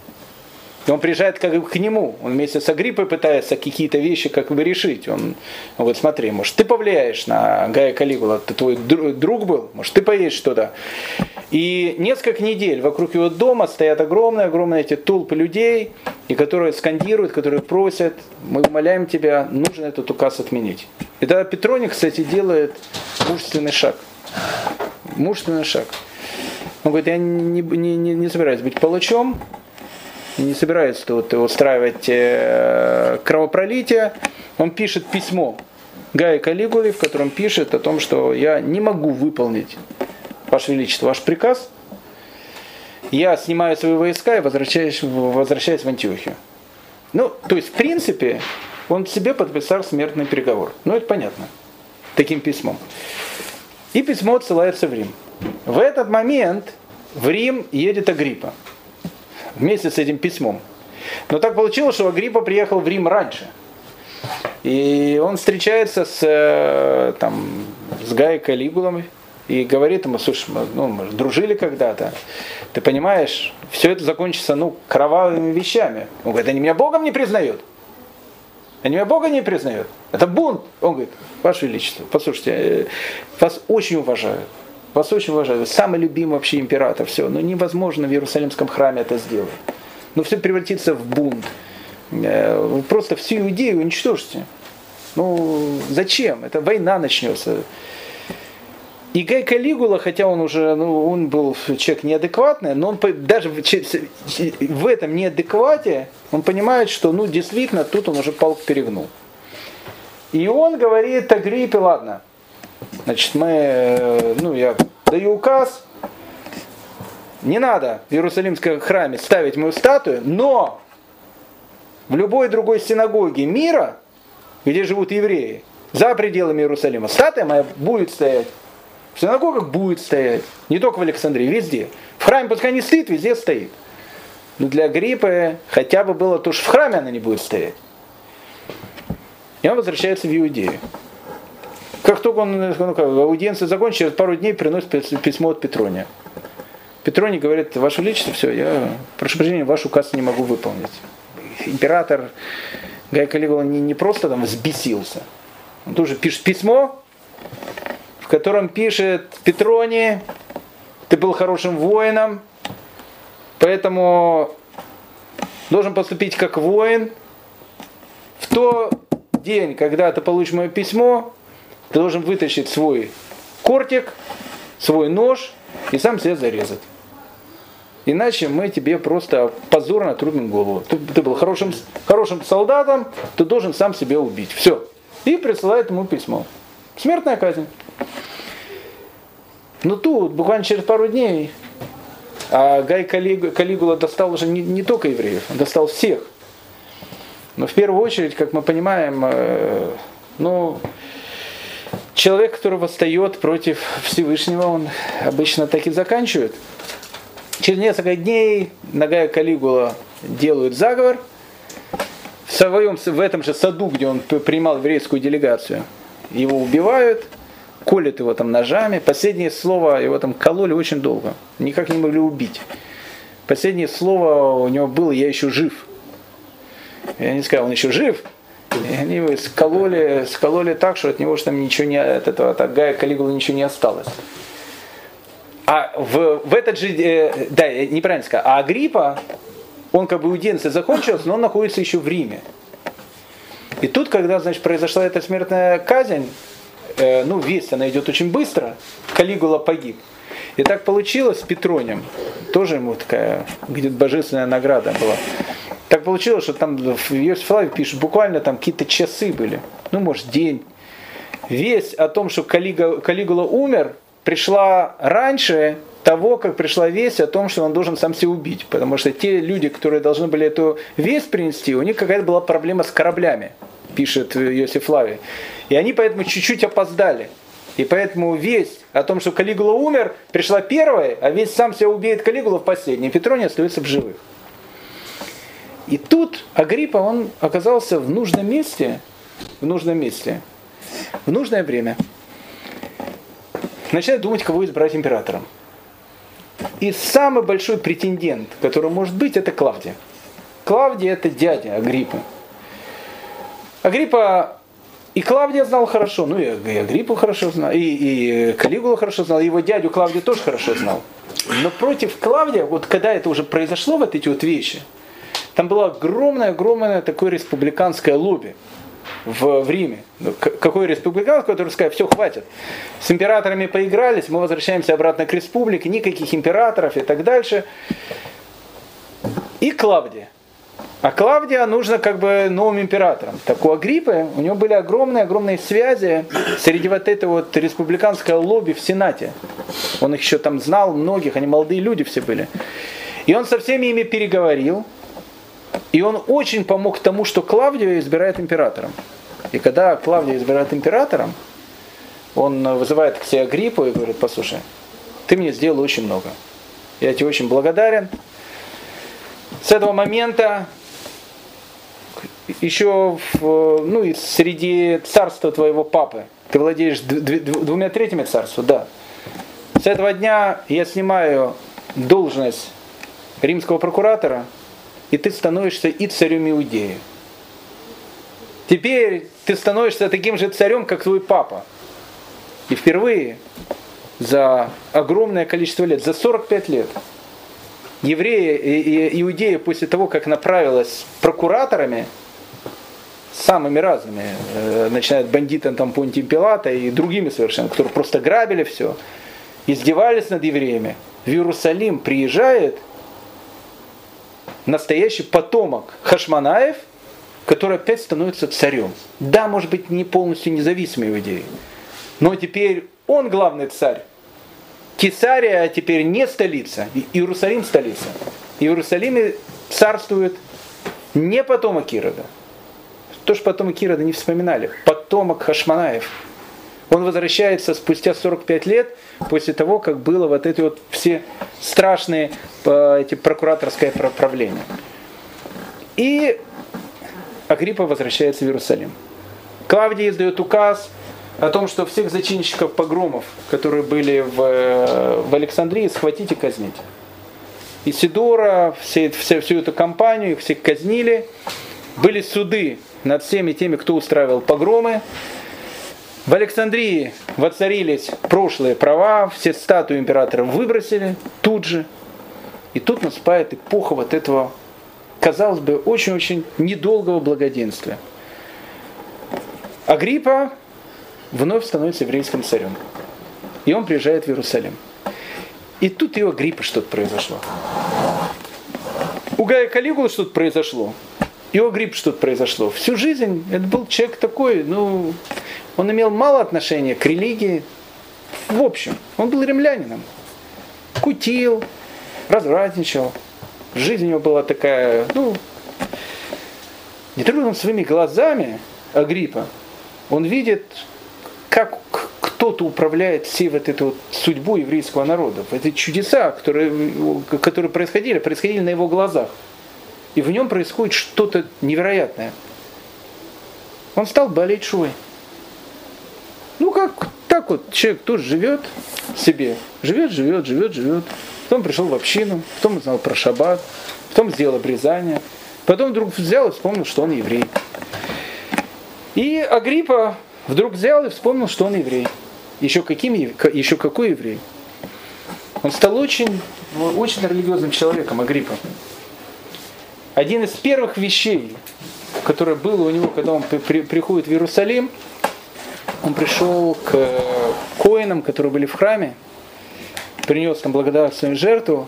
И он приезжает как бы к нему, он вместе с Агриппой пытается какие-то вещи как бы решить. Он, говорит, смотри, может ты повлияешь на Гая Калигула, ты твой друг был, может ты поедешь туда. И несколько недель вокруг его дома стоят огромные-огромные эти толпы людей, и которые скандируют, которые просят, мы умоляем тебя, нужно этот указ отменить. И тогда Петроник, кстати, делает мужественный шаг. Мужественный шаг. Он говорит, я не, не, не, не собираюсь быть палачом, не собирается тут устраивать э, кровопролитие. Он пишет письмо Гае Калигуле, в котором пишет о том, что я не могу выполнить, Ваше Величество, ваш приказ. Я снимаю свои войска и возвращаюсь, возвращаюсь в Антиохию. Ну, то есть, в принципе, он себе подписал смертный приговор. Ну, это понятно. Таким письмом. И письмо отсылается в Рим. В этот момент в Рим едет Агриппа вместе с этим письмом. Но так получилось, что Агриппа приехал в Рим раньше. И он встречается с, э, там, с Гаей Калигулом и говорит ему, слушай, ну, мы дружили когда-то, ты понимаешь, все это закончится ну, кровавыми вещами. Он говорит, они меня Богом не признают. Они меня Бога не признают. Это бунт. Он говорит, Ваше Величество, послушайте, э, вас очень уважают. Вас очень уважаю. Самый любимый вообще император. Все. Но невозможно в Иерусалимском храме это сделать. Но все превратится в бунт. Э, просто всю идею уничтожьте. Ну, зачем? Это война начнется. И Гай Калигула, хотя он уже, ну, он был человек неадекватный, но он даже в этом неадеквате, он понимает, что, ну, действительно, тут он уже палку перегнул. И он говорит Агриппе, ладно, значит, мы, э, ну, я даю указ, не надо в Иерусалимском храме ставить мою статую, но в любой другой синагоге мира, где живут евреи, за пределами Иерусалима, статуя моя будет стоять. В синагогах будет стоять. Не только в Александрии, везде. В храме пускай не стоит, везде стоит. Но для Гриппы хотя бы было то, что в храме она не будет стоять. И он возвращается в Иудею. Как только он, ну как, аудиенция закончится, через пару дней приносит письмо от Петрония. Петроний говорит, ваше величество, все, я, прошу прощения, ваш указ не могу выполнить. Император Гай Калигула не, не просто там взбесился, он тоже пишет письмо, в котором пишет Петрони, ты был хорошим воином, поэтому должен поступить как воин. В тот день, когда ты получишь мое письмо, ты должен вытащить свой кортик, свой нож и сам себя зарезать. Иначе мы тебе просто позорно отрубим голову. Ты, ты был хорошим, хорошим солдатом, ты должен сам себя убить. Все. И присылает ему письмо. Смертная казнь. Но тут, буквально через пару дней, а Гай Калигула достал уже не, не только евреев, он достал всех. Но в первую очередь, как мы понимаем, э, ну, человек, который восстает против Всевышнего, он обычно так и заканчивает. Через несколько дней на Гая Калигула делают заговор. В, своем, в этом же саду, где он принимал еврейскую делегацию, его убивают – колят его там ножами. Последнее слово его там кололи очень долго. Никак не могли убить. Последнее слово у него было «я еще жив». Я не сказал, он еще жив. И они его скололи, скололи так, что от него что там ничего не, от этого от Гая Калигула ничего не осталось. А в, в этот же, э, да, неправильно сказал, а Агриппа, он как бы аудиенция закончилась, но он находится еще в Риме. И тут, когда, значит, произошла эта смертная казнь, э, ну, весть, она идет очень быстро, Калигула погиб. И так получилось с Петронем, тоже ему такая где-то божественная награда была. Так получилось, что там в Иосиф пишет, буквально там какие-то часы были, ну, может, день. Весть о том, что Калига, Калигула умер, пришла раньше того, как пришла весть о том, что он должен сам себя убить. Потому что те люди, которые должны были эту весть принести, у них какая-то была проблема с кораблями, пишет Иосиф Флавий. И они поэтому чуть-чуть опоздали. И поэтому весть о том, что Калигула умер, пришла первая, а весь сам себя убьет Калигула в последний. Петроний остается в живых. И тут Агриппа, он оказался в нужном месте, в нужном месте, в нужное время. Начинает думать, кого избрать императором. И самый большой претендент, который может быть, это Клавдия. Клавдия это дядя Агриппы. Агриппа и Клавдия знал хорошо, ну и, и Агриппу хорошо знал, и, и Калигулу хорошо знал, и его дядю Клавдию тоже хорошо знал. Но против Клавдия, вот когда это уже произошло, вот эти вот вещи, там было огромное-огромное такое республиканское лобби в, в Риме. Ну, какой республиканский, который сказал, все, хватит. С императорами поигрались, мы возвращаемся обратно к республике, никаких императоров и так дальше. И Клавдия. А Клавдия нужно как бы новым императором. Так у Агриппы, у него были огромные-огромные связи среди вот этого вот республиканского лобби в Сенате. Он их еще там знал, многих, они молодые люди все были. И он со всеми ими переговорил. И он очень помог тому, что Клавдию избирает императором. И когда Клавдия избирает императором, он вызывает к себе Агриппу и говорит, послушай, ты мне сделал очень много. Я тебе очень благодарен. С этого момента еще в, ну, и среди царства твоего папы. Ты владеешь двумя третьими царства, да. С этого дня я снимаю должность римского прокуратора, и ты становишься и царем Иудеи. Теперь ты становишься таким же царем, как твой папа. И впервые за огромное количество лет, за 45 лет, евреи и иудеи после того, как направилась прокураторами, самыми разными, э, начиная от бандита там Понтия Пилата и другими совершенно, которые просто грабили все, издевались над евреями. В Иерусалим приезжает настоящий потомок Хашманаев, который опять становится царем. Да, может быть, не полностью независимый в но теперь он главный царь. Кесария теперь не столица, Иерусалим столица. В Иерусалиме царствует не потомок Ирода. То, что потомок Ирода не вспоминали. Потомок Хашманаев. Он возвращается спустя 45 лет после того, как было вот эти вот все страшные э, эти прокураторское правление. И Агриппа возвращается в Иерусалим. Клавдий издает указ о том, что всех зачинщиков погромов, которые были в, э, в Александрии, схватить и казнить. Исидора, все, все, всю эту компанию, их всех казнили. Были суды над всеми теми, кто устраивал погромы. В Александрии воцарились прошлые права, все статуи императора выбросили тут же. И тут наступает эпоха вот этого, казалось бы, очень-очень недолгого благоденствия. Агриппа вновь становится еврейским царем. И он приезжает в Иерусалим. И тут и у Агриппы что-то произошло. У Гая Калигулы что-то произошло. И у Агриппы что-то произошло. Всю жизнь это был человек такой, ну, он имел мало отношения к религии. В общем, он был римлянином. Кутил, развратничал. Жизнь у него была такая, ну, не он своими глазами Агриппа, он видит, как кто-то управляет всей вот этой вот судьбой еврейского народа. Это чудеса, которые, которые происходили, происходили на его глазах. И в нем происходит что-то невероятное. Он стал болеть швой. Ну как, так вот человек тоже живет себе. Живет, живет, живет, живет. Потом пришел в общину, потом узнал про шаббат, потом сделал обрезание. Потом вдруг взял и вспомнил, что он еврей. И Агриппа вдруг взял и вспомнил, что он еврей. Еще, каким, еще какой еврей? Он стал очень, очень религиозным человеком, Агриппа. Один из первых вещей, которое было у него, когда он при, приходит в Иерусалим, он пришел к коинам, которые были в храме, принес там благодарственную жертву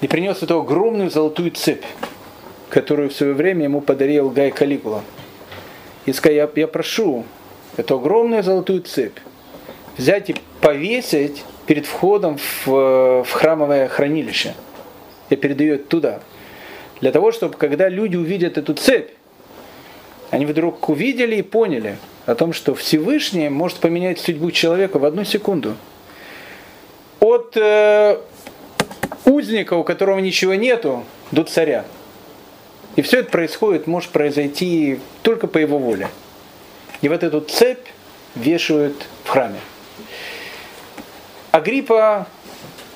и принес эту огромную золотую цепь, которую в свое время ему подарил Гай Калигула. И сказал, я, я прошу эту огромную золотую цепь взять и повесить перед входом в, в храмовое хранилище. Я передаю это туда. Для того, чтобы когда люди увидят эту цепь, они вдруг увидели и поняли о том, что Всевышний может поменять судьбу человека в одну секунду. От э, узника, у которого ничего нету, до царя. И все это происходит, может произойти только по его воле. И вот эту цепь вешают в храме. Агриппа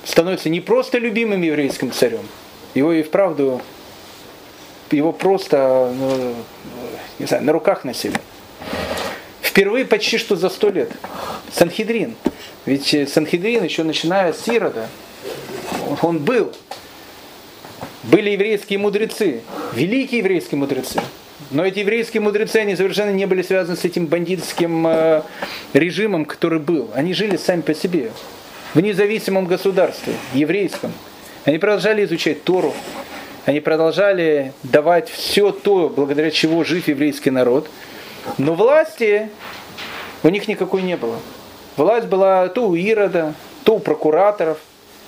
становится не просто любимым еврейским царем, его и вправду, его просто, ну, не знаю, на руках носили. Впервые почти что за сто лет. Санхедрин. Ведь Санхедрин еще начиная с Ирода, он был. Были еврейские мудрецы, великие еврейские мудрецы. Но эти еврейские мудрецы, они совершенно не были связаны с этим бандитским э, режимом, который был. Они жили сами по себе в независимом государстве, еврейском. Они продолжали изучать Тору, они продолжали давать все то, благодаря чего жив еврейский народ. Но власти у них никакой не было. Власть была то у Ирода, то у прокураторов.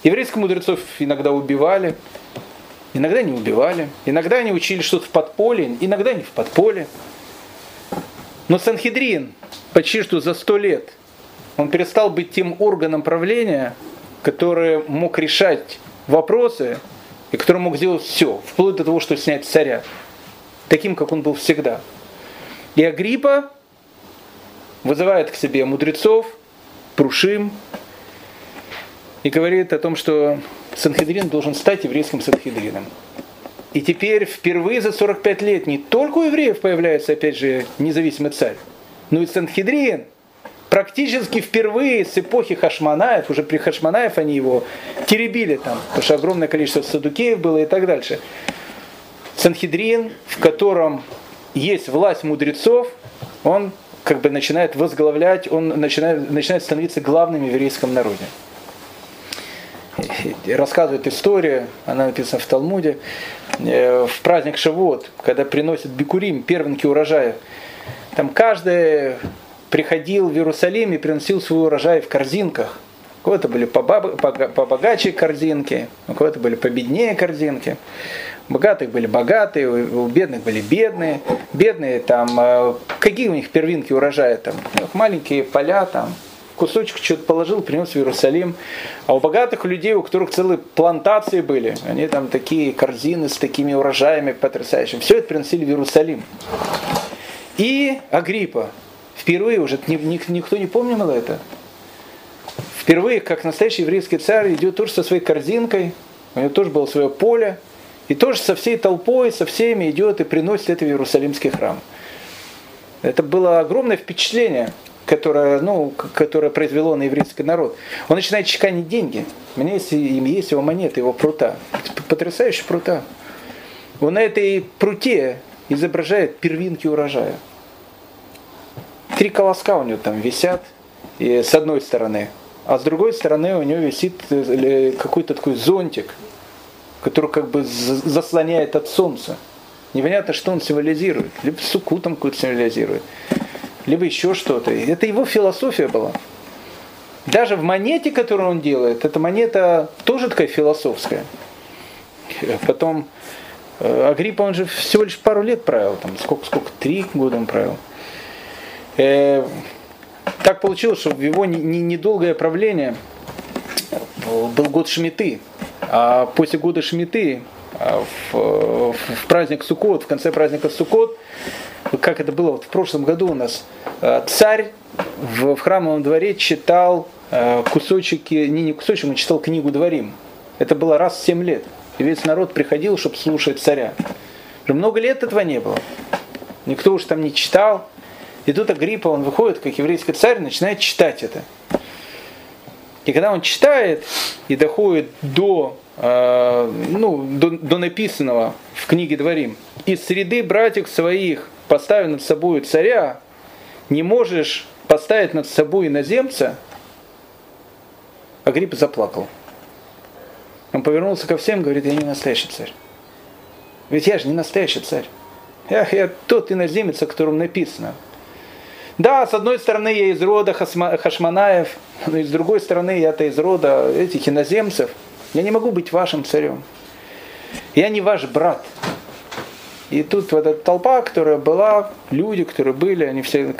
Еврейских мудрецов иногда убивали, иногда не убивали. Иногда они учили что-то в подполье, иногда не в подполье. Но Санхедрин почти что за сто лет – он перестал быть тем органом правления, который мог решать вопросы и который мог сделать все, вплоть до того, что снять царя, таким, как он был всегда. И Агриппа вызывает к себе мудрецов, Прушим, и говорит о том, что Санхедрин должен стать еврейским Санхедрином. И теперь впервые за 45 лет не только у евреев появляется, опять же, независимый царь, но и Санхедрин – практически впервые с эпохи Хашманаев, уже при Хашманаев они его теребили там, потому что огромное количество садукеев было и так дальше. Санхедрин, в котором есть власть мудрецов, он как бы начинает возглавлять, он начинает, начинает становиться главным в еврейском народе. Рассказывает история, она написана в Талмуде, э, в праздник Шавуот, когда приносят бикурим, первенки урожая, там каждый приходил в Иерусалим и приносил свой урожай в корзинках. У кого-то были побогаче корзинки, у кого-то были победнее корзинки богатых были богатые, у бедных были бедные. Бедные там, э, какие у них первинки урожая там? Маленькие поля там, кусочек что-то положил, принес в Иерусалим. А у богатых людей, у которых целые плантации были, они там такие корзины с такими урожаями потрясающими. Все это приносили в Иерусалим. И Агриппа. Впервые уже, никто не помнил это. Впервые, как настоящий еврейский царь, идет тоже со своей корзинкой. У него тоже было свое поле. И тоже со всей толпой, со всеми идет и приносит это в Иерусалимский храм. Это было огромное впечатление, которое, ну, которое произвело на еврейский народ. Он начинает чеканить деньги. У меня есть, есть его монеты, его прута. Потрясающая прута. Он на этой пруте изображает первинки урожая. Три колоска у него там висят и с одной стороны, а с другой стороны у него висит э, какой-то такой зонтик – который как бы заслоняет от солнца. Непонятно, что он символизирует. Либо суку там какую-то символизирует, либо еще что-то. Это его философия была. Даже в монете, которую он делает, эта монета тоже такая философская. Потом э, Агриппа, он же всего лишь пару лет правил, там сколько, сколько, три года он правил. Э, так получилось, что в его недолгое правление был год Шмиты, а после года Шмиты, а, в, в праздник Суккот, в конце праздника Суккот, как это было вот в прошлом году у нас, а, царь в, в храмовом дворе читал кусочки, не, не кусочек, он читал книгу Дворим. Это было раз в 7 лет. И весь народ приходил, чтобы слушать царя. Много лет этого не было. Никто уж там не читал. И тут Агриппа, он выходит, как еврейский царь, начинает читать это. И когда он читает и доходит до, э, ну, до, до написанного в книге Дворим, из среды братьев своих поставив над собой царя, не можешь поставить над собой иноземца, Агрипп заплакал. Он повернулся ко всем говорит, я не настоящий царь. Ведь я же не настоящий царь. Я, я тот иноземец, о котором написано. Да, с одной стороны, я из рода Хашманаев, но и с другой стороны, я-то из рода этих иноземцев. Я не могу быть вашим царем. Я не ваш брат. И тут вот эта толпа, которая была, люди, которые были, они все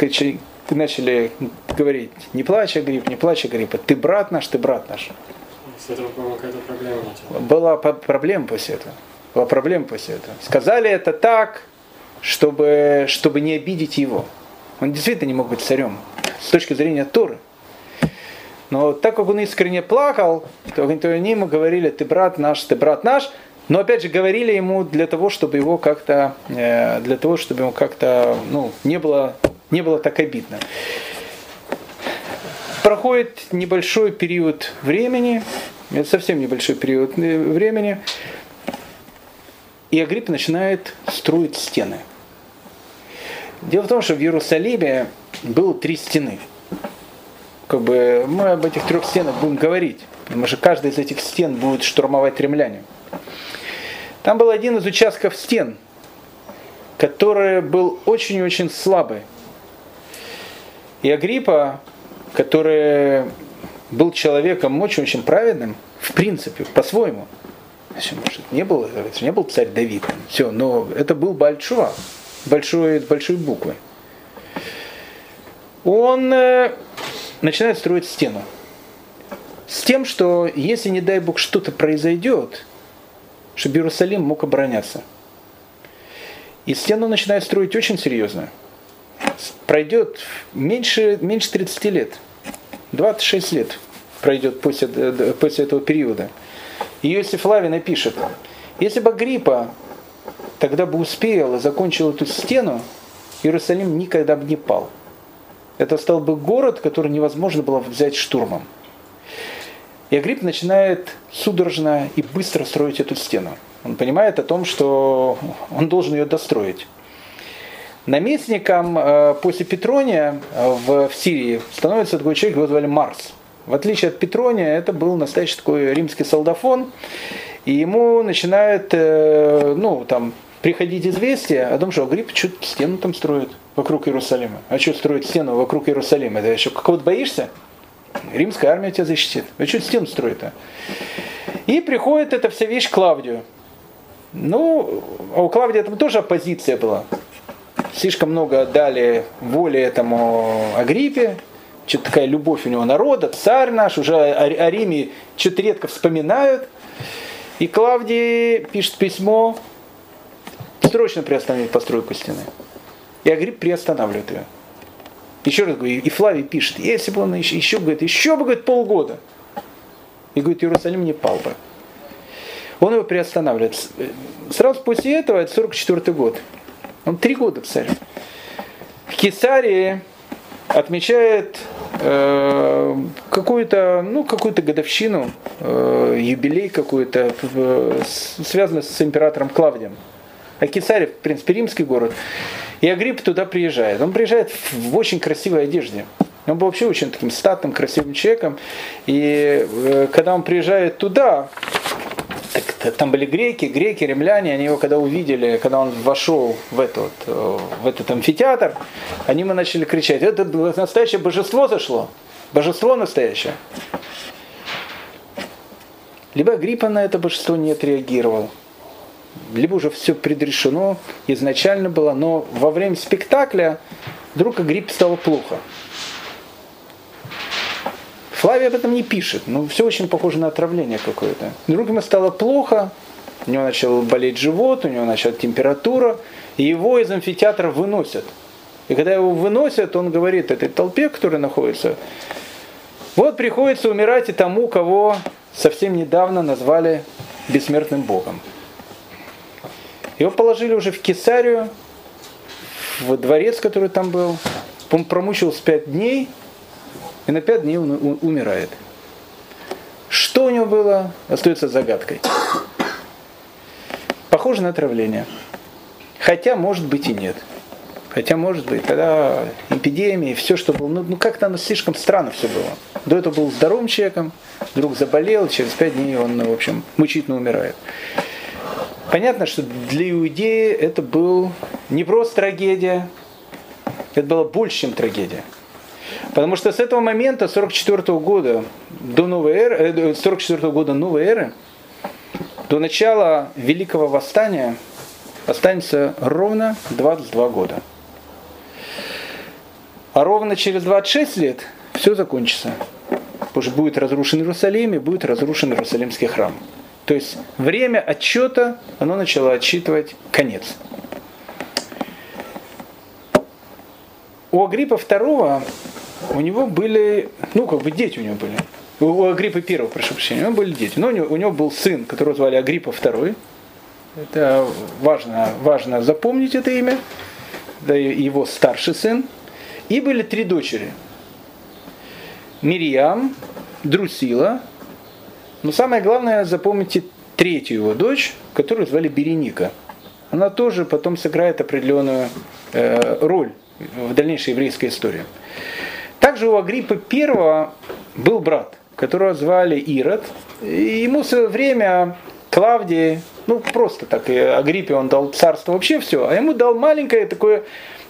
начали говорить, не плачь, Агрипп, не плачь, Агриппа, ты брат наш, ты брат наш. С этого, по-моему, какая-то проблема Была проблема после этого. Была проблема после этого. Сказали это так, чтобы, чтобы не обидеть его. Он действительно не мог быть царем с точки зрения Торы. Но так как он искренне плакал, то они ему говорили, ты брат наш, ты брат наш. Но опять же говорили ему для того, чтобы его как-то, э, для того, чтобы ему как-то, ну, не было, не было так обидно. Проходит небольшой период времени, это совсем небольшой период э, времени, и Агрипп начинает строить стены. Дело в том, что в Иерусалиме было три стены. Как бы мы об этих трех стенах будем говорить, потому что каждая из этих стен будет штурмовать римляне. Там был один из участков стен, который был очень-очень слабый. И Агриппа, который был человеком очень-очень праведным, в принципе, по-своему, не был, не был царь Давид, все, но это был Бальчуа, большой, большой буквы. Он э, начинает строить стену. С тем, что если, не дай Бог, что-то произойдет, чтобы Иерусалим мог обороняться. И стену начинает строить очень серьезно. Пройдет меньше, меньше 30 лет. 26 лет пройдет после, э, после этого периода. И Иосиф Лави напишет, если бы Гриппа тогда бы успел и закончил эту стену, Иерусалим никогда бы не пал. Это стал бы город, который невозможно было взять штурмом. И Агрипп начинает судорожно и быстро строить эту стену. Он понимает о том, что он должен ее достроить. Наместником э, после Петрония э, в, в Сирии становится такой человек, его звали Марс. В отличие от Петрония, это был настоящий такой римский солдафон, и ему начинает, э, ну, там, приходить известие о том, что Агрипп что-то стену там строит вокруг Иерусалима. А что строить стену вокруг Иерусалима? Это еще кого-то боишься? Римская армия тебя защитит. А что стену строит-то? И приходит эта вся вещь к Клавдию. Ну, а у Клавдия там тоже оппозиция была. Слишком много дали воли этому Агриппе, что-то такая любовь у него народа, царь наш, уже о, Риме что-то редко вспоминают. И Клавдий пишет письмо, срочно приостановить постройку стены. И Агрипп приостанавливает ее. Еще раз говорю, и Флавий пишет, если бы он еще, еще говорит, еще бы, говорит, полгода. И говорит, Иерусалим не пал бы. Он его приостанавливает. Сразу после этого, это 44 год. Он три года царь. В Кесарии отмечает э, какую-то ну, какую-то годовщину, э, юбилей какой-то, э, связанный с императором Клавдием. А Кесария, в принципе, римский город. И Агрипп туда приезжает. Он приезжает в очень красивой одежде. Он был вообще очень таким статным, красивым человеком. И э, когда он приезжает туда, так, там были греки, греки, римляне, они его когда увидели, когда он вошел в этот, э, в этот амфитеатр, они ему начали кричать, это настоящее божество зашло, божество настоящее. Либо Агриппа на это божество не отреагировал, либо уже все предрешено изначально было, но во время спектакля вдруг Агриппе стало плохо. Флавий об этом не пишет, но все очень похоже на отравление какое-то. Вдруг ему стало плохо, у него начал болеть живот, у него начала температура, и его из амфитеатра выносят. И когда его выносят, он говорит этой толпе, которая находится, вот приходится умирать и тому, кого совсем недавно назвали бессмертным богом. Его положили уже в Кесарию, в дворец, который там был. Он промучился пять дней, и на пять дней он умирает. Что у него было, остается загадкой. Похоже на отравление. Хотя, может быть, и нет. Хотя, может быть, тогда эпидемии, все, что было, ну, ну как-то оно слишком странно все было. До этого был здоровым человеком, вдруг заболел, через пять дней он, в общем, мучительно умирает. Понятно, что для иудеи это был не просто трагедия, это было больше, чем трагедия. Потому что с этого момента, 44 года до новой эры, 44 э, года новой эры, до начала Великого Восстания останется ровно 22 года. А ровно через 26 лет все закончится. Потому что будет разрушен Иерусалим и будет разрушен Иерусалимский храм. То есть время отчета, оно начало отсчитывать конец. У Агриппа II у него были, ну, как бы дети у него были. У Агриппа первого, прошу прощения, у него были дети. Но у него, у него был сын, которого звали Агриппа II. Это важно, важно запомнить это имя. Да, его старший сын. И были три дочери. Мирьям, Друсила. Но самое главное, запомните третью его дочь, которую звали Береника. Она тоже потом сыграет определенную э, роль в дальнейшей еврейской истории. Также у Агриппа I был брат, которого звали Ирод. И ему в свое время Клавдий, ну просто так, и Агриппе он дал царство вообще все, а ему дал маленькое такое,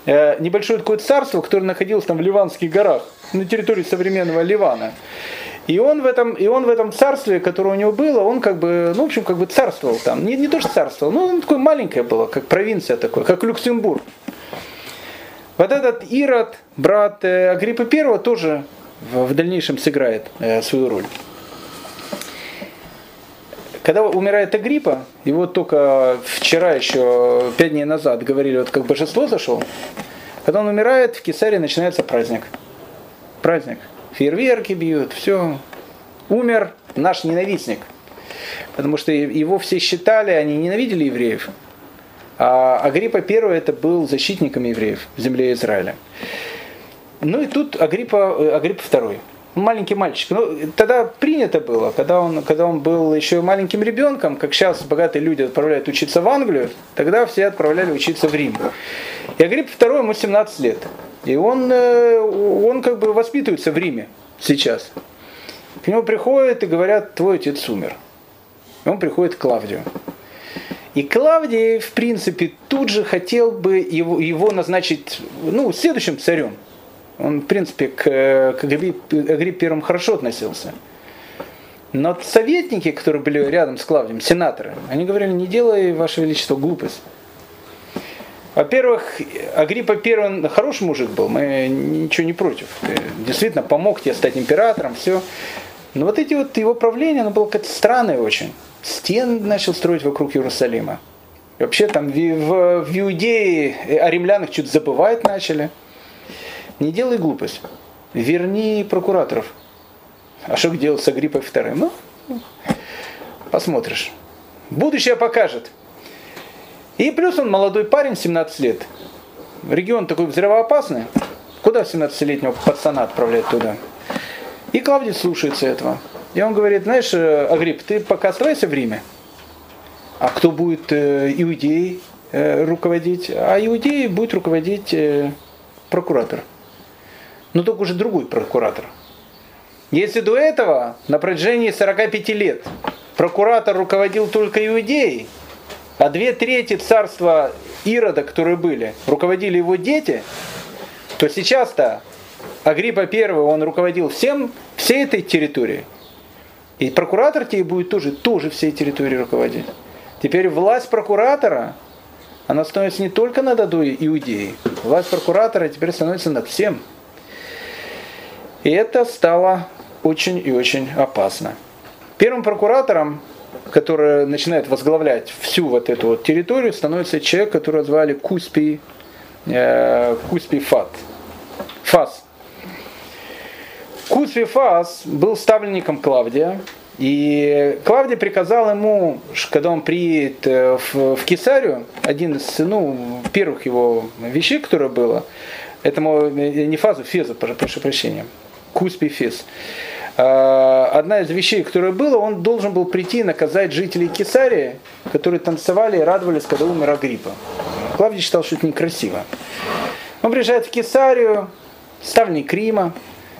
э, небольшое такое царство, которое находилось там в Ливанских горах, на территории современного Ливана. И он в этом, и он в этом царстве, которое у него было, он как бы, ну, в общем, как бы царствовал там. Не, не то, что царствовал, но он такое маленькое было, как провинция такое, как Люксембург. Вот этот Ирод, брат э, Агриппа I, тоже в дальнейшем сыграет э, свою роль. Когда умирает Агриппа, его только вчера еще, пять дней назад, говорили, вот как божество зашел, когда он умирает, в Кесаре начинается праздник. Праздник. Фейерверки бьют, все. Умер наш ненавистник. Потому что его все считали, они ненавидели евреев. А Агриппа I это был защитником евреев в земле Израиля. Ну и тут Агриппа, э, Агриппа II. Маленький мальчик. Ну, тогда принято было, когда он, когда он был еще маленьким ребенком, как сейчас богатые люди отправляют учиться в Англию, тогда все отправляли учиться в Рим. И Агрипп II ему 17 лет. И он, э, он как бы воспитывается в Риме сейчас. К нему приходят и говорят, твой отец умер. И он приходит к Клавдию. И Клавдий, в принципе, тут же хотел бы его, его назначить ну, следующим царем. Он, в принципе, к, к Агриппе первым хорошо относился. Но советники, которые были рядом с Клавдием, сенаторы, они говорили, не делай, Ваше Величество, глупость. Во-первых, Агриппа первый хороший мужик был, мы ничего не против. Действительно, помог тебе стать императором, все. Но вот эти вот его правления, оно было как-то странное очень. Стен начал строить вокруг Иерусалима. И вообще там в, в, в Иудее о римлянах что-то забывать начали. Не делай глупость. Верни прокураторов. А что делать с Агриппой вторым? Ну, посмотришь. Будущее покажет. И плюс он молодой парень, 17 лет. Регион такой взрывоопасный. Куда 17-летнего пацана отправлять туда? И Клавдий слушается этого. И он говорит, знаешь, э, Агрипп, ты пока оставайся в Риме. А кто будет э, иудеей э, руководить? А иудеей будет руководить э, прокуратор но только уже другой прокуратор. Если до этого, на протяжении 45 лет, прокуратор руководил только Иудеей, а две трети царства Ирода, которые были, руководили его дети, то сейчас-то Агриппа I, он руководил всем, всей этой территорией. И прокуратор тебе будет тоже, тоже всей территорией руководить. Теперь власть прокуратора, она становится не только над одной Иудеей. Власть прокуратора теперь становится над всем. И это стало очень и очень опасно. Первым прокуратором, который начинает возглавлять всю вот эту вот территорию, становится человек, которого звали Куспий, э, Куспий Фат. Фас. Куспий Фас был ставленником Клавдия, и Клавдий приказал ему, когда он приедет э, в, в Кесарию, один из ну, первых его вещей, которое было, этому э, не фазу, фезу, прошу прощения, Куспифис. А, одна из вещей, которая была, он должен был прийти и наказать жителей Кесарии, которые танцевали и радовались, когда умер Агриппа. Клавдий считал, что это некрасиво. Он приезжает в Кесарию, ставник Рима,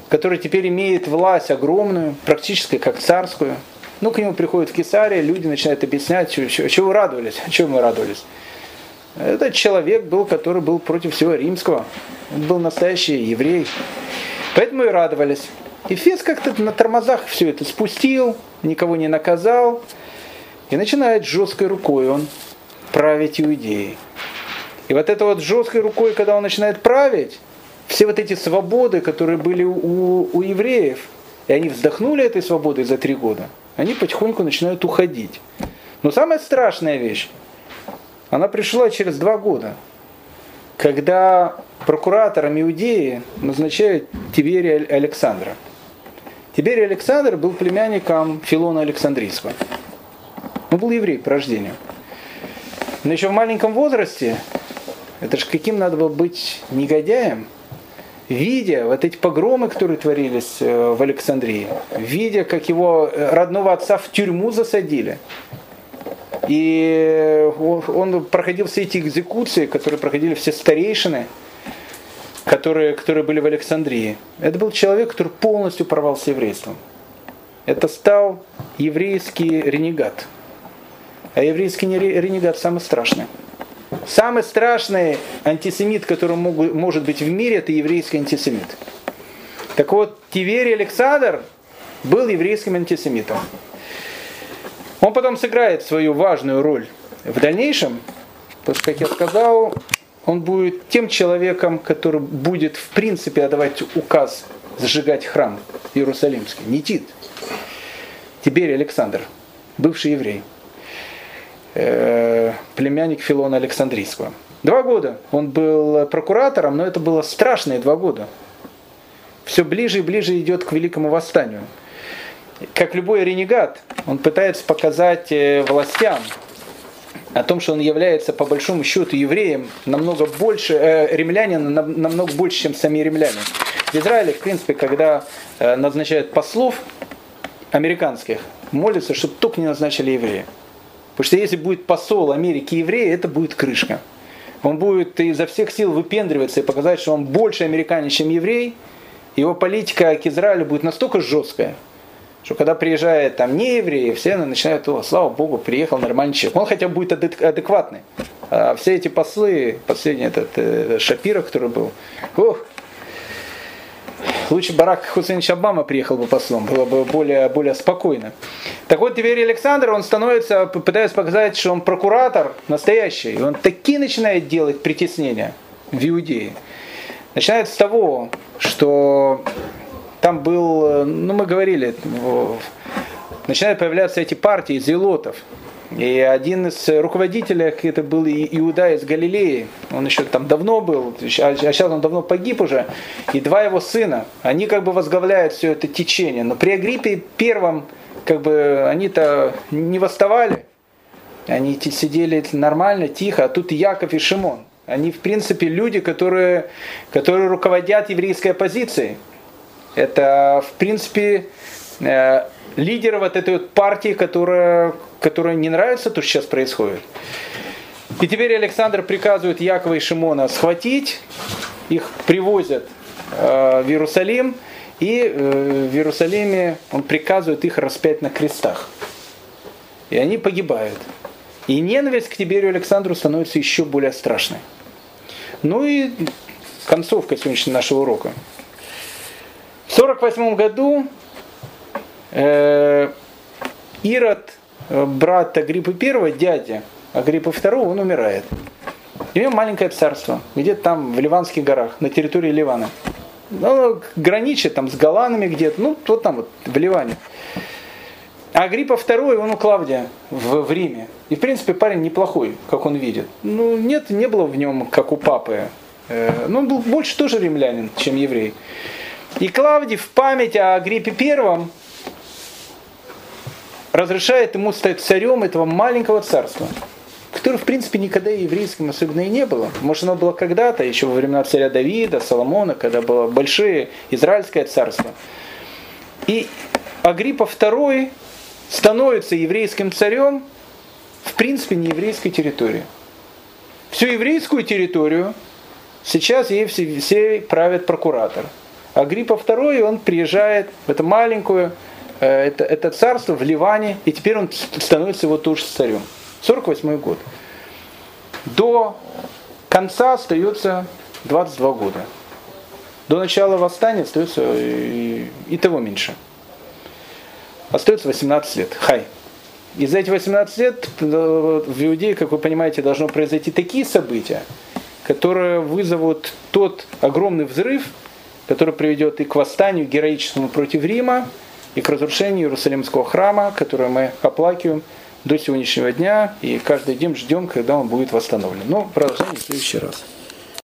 который теперь имеет власть огромную, практически как царскую. Ну, к нему приходят в Кесария, люди начинают объяснять, чего, вы радовались, чего мы радовались. Этот человек был, который был против всего римского. Он был настоящий еврей. Поэтому и радовались. И Фес как-то на тормозах все это спустил, никого не наказал. И начинает жесткой рукой он править иудеей. И вот это вот жесткой рукой, когда он начинает править, все вот эти свободы, которые были у, у евреев, и они вздохнули этой свободой за три года, они потихоньку начинают уходить. Но самая страшная вещь, она пришла через два года когда прокуратором Иудеи назначают Тиберия Александра. Тиберий Александр был племянником Филона Александрийского. Он был еврей по рождению. Но еще в маленьком возрасте, это же каким надо было быть негодяем, видя вот эти погромы, которые творились э, в Александрии, видя, как его э, родного отца в тюрьму засадили, и он проходил все эти экзекуции, которые проходили все старейшины, которые, которые были в Александрии. Это был человек, который полностью порвал с еврейством. Это стал еврейский ренегат. А еврейский ренегат самый страшный. Самый страшный антисемит, который может быть в мире, это еврейский антисемит. Так вот, Тиверий Александр был еврейским антисемитом. Он потом сыграет свою важную роль в дальнейшем, потому что, как я сказал, он будет тем человеком, который будет в принципе отдавать указ сжигать храм Иерусалимский. Не Тит. Тиберий Александр, бывший еврей, э, племянник Филона Александрийского. Два года он был прокуратором, но это было страшные два года. Все ближе и ближе идет к великому восстанию как любой ренегат, он пытается показать э, властям о том, что он является по большому счету евреем намного больше, э, римлянин намного больше, чем сами римляне. В Израиле, в принципе, когда э, назначают послов американских, молятся, чтобы только не назначили еврея. Потому что если будет посол Америки еврея, это будет крышка. Он будет изо всех сил выпендриваться и показать, что он больше американец, чем еврей. Его политика к Израилю будет настолько жесткая, что когда приезжает там не евреи, все начинают, о, слава богу, приехал нормальный человек. Он хотя бы будет адекватный. А все эти послы, последний этот э, Шапира, который был, ох, Лучше Барак Хусейнович Обама приехал бы послом, было бы более, более спокойно. Так вот, теперь Александр, он становится, пытается показать, что он прокуратор настоящий. И он такие начинает делать притеснения в Иудее. Начинает с того, что там был, ну мы говорили, начинают появляться эти партии зелотов, и один из руководителей, это был Иуда из Галилеи, он еще там давно был, а сейчас он давно погиб уже, и два его сына, они как бы возглавляют все это течение. Но при Агриппе первом, как бы, они-то не восставали, они сидели нормально, тихо, а тут Яков и Шимон. Они, в принципе, люди, которые, которые руководят еврейской оппозицией. Это, в принципе, э, лидеры вот этой вот партии, которая, которая не нравится то, что сейчас происходит. И теперь Александр приказывает Якова и Шимона схватить, их привозят э, в Иерусалим, и э, в Иерусалиме он приказывает их распять на крестах. И они погибают. И ненависть к Тиберию Александру становится еще более страшной. Ну и концовка сегодняшнего нашего урока. В 1948 году Э, Ирод, э, брат Агриппы I, дядя Агриппы II, он умирает. У него маленькое царство, где-то там в Ливанских горах, на территории Ливана. Ну, граничит там с Голанами где-то, ну, вот там вот, в Ливане. А Агриппа II, он у Клавдия в, в Риме. И, в принципе, парень неплохой, как он видит. Ну, нет, не было в нем, как у папы. Э, ну, он был больше тоже римлянин, чем еврей. И Клавдий в память о Агриппе Первом разрешает ему стать царем этого маленького царства, которое, в принципе, никогда еврейским особенно и не было. Может, оно было когда-то, еще во времена царя Давида, Соломона, когда было большое израильское царство. И Агриппа II становится еврейским царем, в принципе, не еврейской территории. Всю еврейскую территорию сейчас ей все, все правит прокуратор. Агриппа II, он приезжает в эту маленькую Э, это, это царство в Ливане, и теперь он становится его тоже царем. 48 год. До конца остается 22 года. До начала восстания остается и, и того меньше. Остается 18 лет. Хай. И за эти 18 лет э, в Иудее, как вы понимаете, должно произойти такие события, которые вызовут тот огромный взрыв, который приведет и к восстанию героическому против Рима, и к разрушению Иерусалимского храма, который мы оплакиваем до сегодняшнего дня и каждый день ждем, когда он будет восстановлен. Но продолжение в следующий раз.